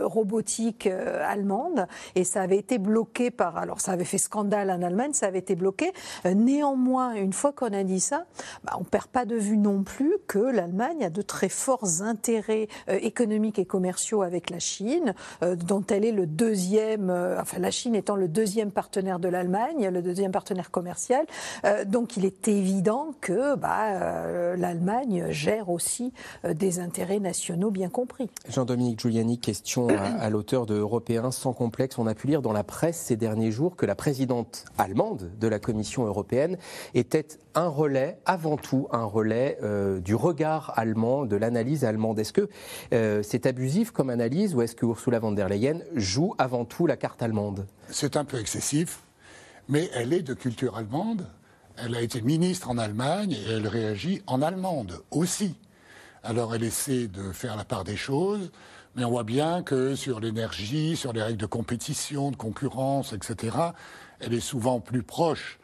robotique allemande, et ça avait été bloqué par alors ça avait fait scandale en Allemagne, ça avait été bloqué. Euh, néanmoins, une fois qu'on a dit ça, bah, on ne perd pas de vue non plus que l'Allemagne a de très forts intérêts euh, économiques et commerciaux avec la Chine, euh, dont elle est le deuxième, enfin la Chine étant le deuxième partenaire de l'Allemagne, le deuxième partenaire commercial. donc il est évident que bah, l'Allemagne gère aussi des intérêts nationaux bien compris. Jean-Dominique Giuliani, question à, à l'auteur de Européens sans complexe. On a pu lire dans la presse ces derniers que la présidente allemande de la Commission européenne était un relais, avant tout un relais euh, du regard allemand, de l'analyse allemande. Est-ce que euh, c'est abusif comme analyse ou est-ce que Ursula von der Leyen joue avant tout la carte allemande? C'est un peu excessif, mais elle est de culture allemande. Elle a été ministre en Allemagne et elle réagit en allemande aussi. Alors elle essaie de faire la part des choses. Mais on voit bien que sur l'énergie, sur les règles de compétition, de concurrence, etc., elle est souvent plus proche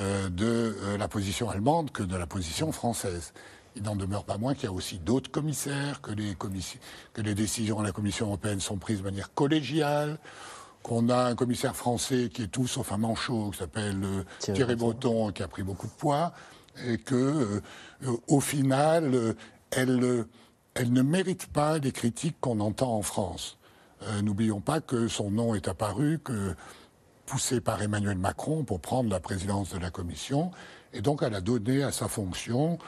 euh, de euh, la position allemande que de la position française. Il n'en demeure pas moins qu'il y a aussi d'autres commissaires, que les, que les décisions de la Commission européenne sont prises de manière collégiale, qu'on a un commissaire français qui est tout sauf un manchot, qui s'appelle euh, Thierry, Breton, qui a pris beaucoup de poids, et que, au final, elle elle ne mérite pas les critiques qu'on entend en France. Euh, n'oublions pas que son nom est apparu que poussé par Emmanuel Macron pour prendre la présidence de la Commission, et donc elle a donné à sa fonction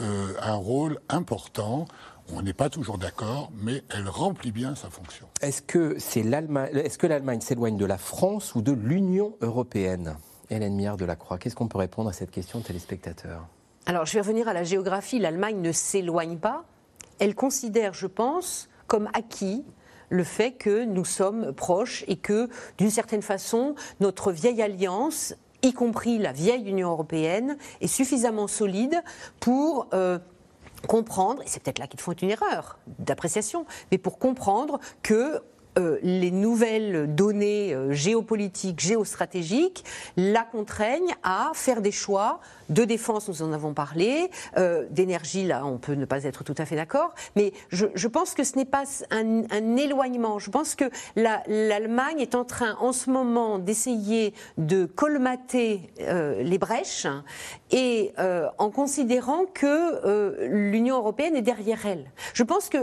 euh, un rôle important. On n'est pas toujours d'accord, mais elle remplit bien sa fonction. Est-ce que c'est l'Allemagne, est-ce que l'Allemagne s'éloigne de la France ou de l'Union européenne? Hélène Miard de la Croix, qu'est-ce qu'on peut répondre à cette question de téléspectateurs? Alors, je vais revenir à la géographie. L'Allemagne ne s'éloigne pas, elle considère, je pense, comme acquis le fait que nous sommes proches et que, d'une certaine façon, notre vieille alliance, y compris la vieille Union européenne, est suffisamment solide pour euh, comprendre, et c'est peut-être là qu'ils font une erreur d'appréciation, mais pour comprendre que euh, les nouvelles données euh, géopolitiques, géostratégiques la contraignent à faire des choix de défense, nous en avons parlé, euh, d'énergie, là, on peut ne pas être tout à fait d'accord, mais je, pense que ce n'est pas un, éloignement. Je pense que l'Allemagne est en train, en ce moment, d'essayer de colmater les brèches et en considérant que l'Union européenne est derrière elle. Je pense que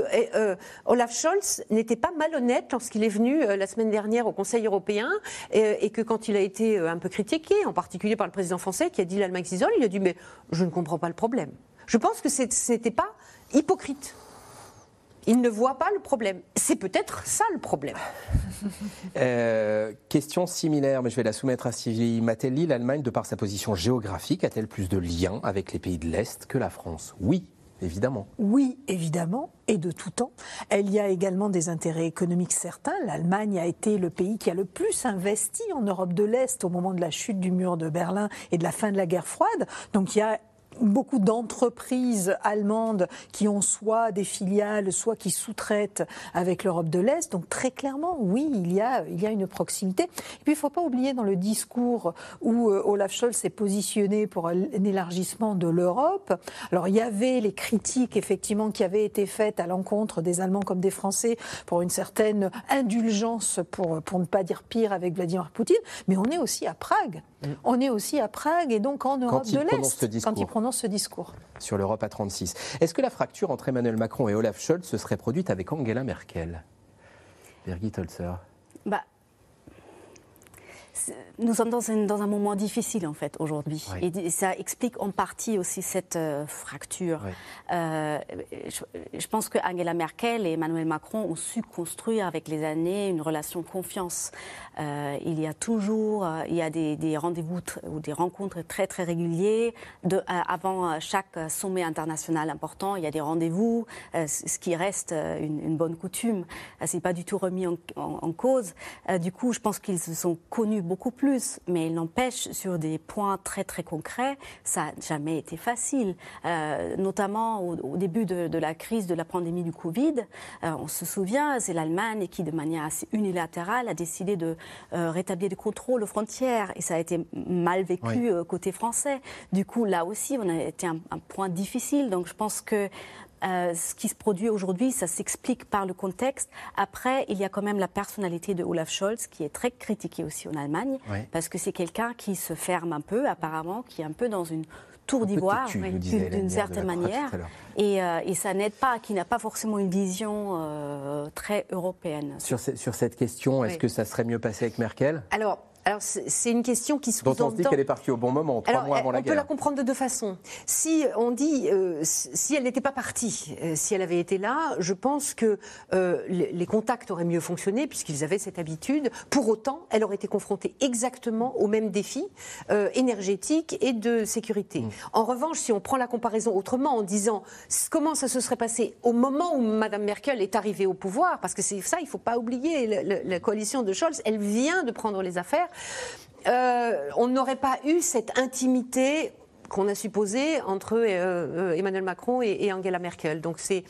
Olaf Scholz n'était pas malhonnête lorsqu'il est venu euh, la semaine dernière au Conseil européen euh, et, que quand il a été euh, un peu critiqué, en particulier par le président français qui a dit l'Allemagne s'isole, il a dit mais je ne comprends pas le problème. Je pense que ce n'était pas hypocrite. Il ne voit pas le problème. C'est peut-être ça le problème. question similaire, mais je vais la soumettre à Sylvie Matelli. L'Allemagne, de par sa position géographique, a-t-elle plus de liens avec les pays de l'Est que la France? Oui, évidemment. Oui, évidemment, et de tout temps. Elle y a également des intérêts économiques certains. L'Allemagne a été le pays qui a le plus investi en Europe de l'Est au moment de la chute du mur de Berlin et de la fin de la guerre froide. Donc il y a beaucoup d'entreprises allemandes qui ont soit des filiales, soit qui sous-traitent avec l'Europe de l'Est. Donc très clairement, oui, il y a, il y a une proximité. Et puis il ne faut pas oublier dans le discours où euh, Olaf Scholz s'est positionné pour un élargissement de l'Europe. Alors il y avait les critiques effectivement qui avaient été faites à l'encontre des Allemands comme des Français pour une certaine indulgence, pour, pour ne pas dire pire, avec Vladimir Poutine. Mais on est aussi à Prague. Mm. On est aussi à Prague et donc en Europe de l'Est quand il prononce ce discours. Sur l'Europe à 36. Est-ce que la fracture entre Emmanuel Macron et Olaf Scholz se serait produite avec Angela Merkel? Birgit Holzer bah, nous sommes dans un, dans un, moment difficile en fait aujourd'hui et ça explique en partie aussi cette euh, fracture. Euh, je, pense que Angela Merkel et Emmanuel Macron ont su construire avec les années une relation confiance. Euh, il y a toujours, il y a des, des rendez-vous ou des rencontres très très réguliers. De, avant chaque sommet international important, il y a des rendez-vous, ce qui reste une, une bonne coutume. C'est pas du tout remis en, en, en cause. du coup, je pense qu'ils se sont connus beaucoup plus mais il n'empêche, sur des points très très concrets, ça n'a jamais été facile. Euh, notamment au, début de, la crise de la pandémie du Covid, euh, on se souvient, c'est l'Allemagne qui, de manière assez unilatérale, a décidé de euh, rétablir le contrôle aux frontières. Et ça a été mal vécu côté français. Du coup, là aussi, on a été un, un point difficile. Donc je pense que euh, ce qui se produit aujourd'hui, ça s'explique par le contexte. Après, il y a quand même la personnalité de Olaf Scholz qui est très critiquée aussi en Allemagne, parce que c'est quelqu'un qui se ferme un peu, apparemment, qui est un peu dans une tour d'ivoire, d'une certaine manière. Euh, et, ça n'aide pas, qui n'a pas forcément une vision euh, très européenne. Sur, sur cette question, est-ce que ça serait mieux passé avec Merkel? Alors, alors c'est une question qui se pose. Dont on se dit qu'elle est partie au bon moment, trois mois avant la guerre. On peut la comprendre de deux façons. Si on dit, euh, si elle n'était pas partie, euh, si elle avait été là, je pense que euh, les, contacts auraient mieux fonctionné puisqu'ils avaient cette habitude. Pour autant, elle aurait été confrontée exactement aux mêmes défis énergétiques et de sécurité. Mm. En revanche, si on prend la comparaison autrement en disant comment ça se serait passé au moment où Mme Merkel est arrivée au pouvoir, parce que c'est ça, il ne faut pas oublier, la coalition de Scholz, elle vient de prendre les affaires. Euh, on n'aurait pas eu cette intimité qu'on a supposée entre euh, euh, Emmanuel Macron et, Angela Merkel. Donc c'est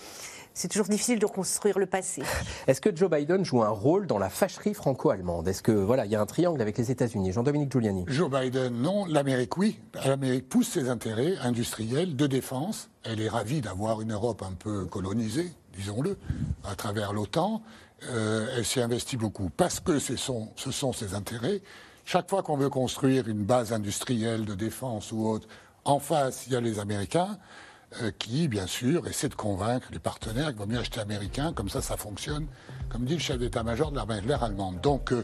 c'est toujours difficile de reconstruire le passé. Est-ce que Joe Biden joue un rôle dans la fâcherie franco-allemande? Est-ce que voilà, il y a un triangle avec les États-Unis? Jean-Dominique Giuliani. Joe Biden, non. L'Amérique, oui. L'Amérique pousse ses intérêts industriels de défense. Elle est ravie d'avoir une Europe un peu colonisée, disons-le, à travers l'OTAN. Elle s'y investit beaucoup parce que ce sont, ses intérêts. Chaque fois qu'on veut construire une base industrielle de défense ou autre, en face, il y a les Américains euh, qui, bien sûr, essaient de convaincre les partenaires qu'il vaut mieux acheter américain, comme ça, ça fonctionne, comme dit le chef d'état-major de l'armée de l'air allemande. Donc, euh,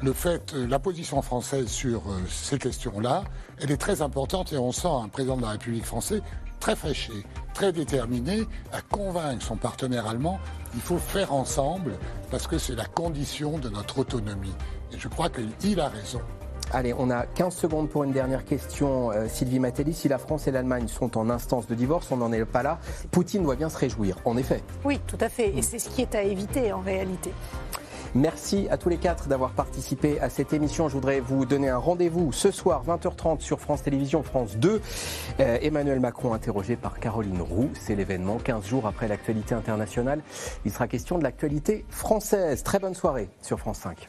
le fait, euh, la position française sur ces questions-là, elle est très importante et on sent un président de la République français très fâché, très déterminé à convaincre son partenaire allemand qu'il faut faire ensemble parce que c'est la condition de notre autonomie. Et je crois qu'il a raison. Allez, on a 15 secondes pour une dernière question. Euh, Sylvie Matelli, si la France et l'Allemagne sont en instance de divorce, on n'en est pas là. Poutine doit bien se réjouir, en effet. Oui, tout à fait. Et c'est ce qui est à éviter en réalité. Merci à tous les quatre d'avoir participé à cette émission. Je voudrais vous donner un rendez-vous ce soir 20h30 sur France Télévisions France 2. Euh, Emmanuel Macron interrogé par Caroline Roux. C'est l'événement 15 jours après l'actualité internationale. Il sera question de l'actualité française. Très bonne soirée sur France 5.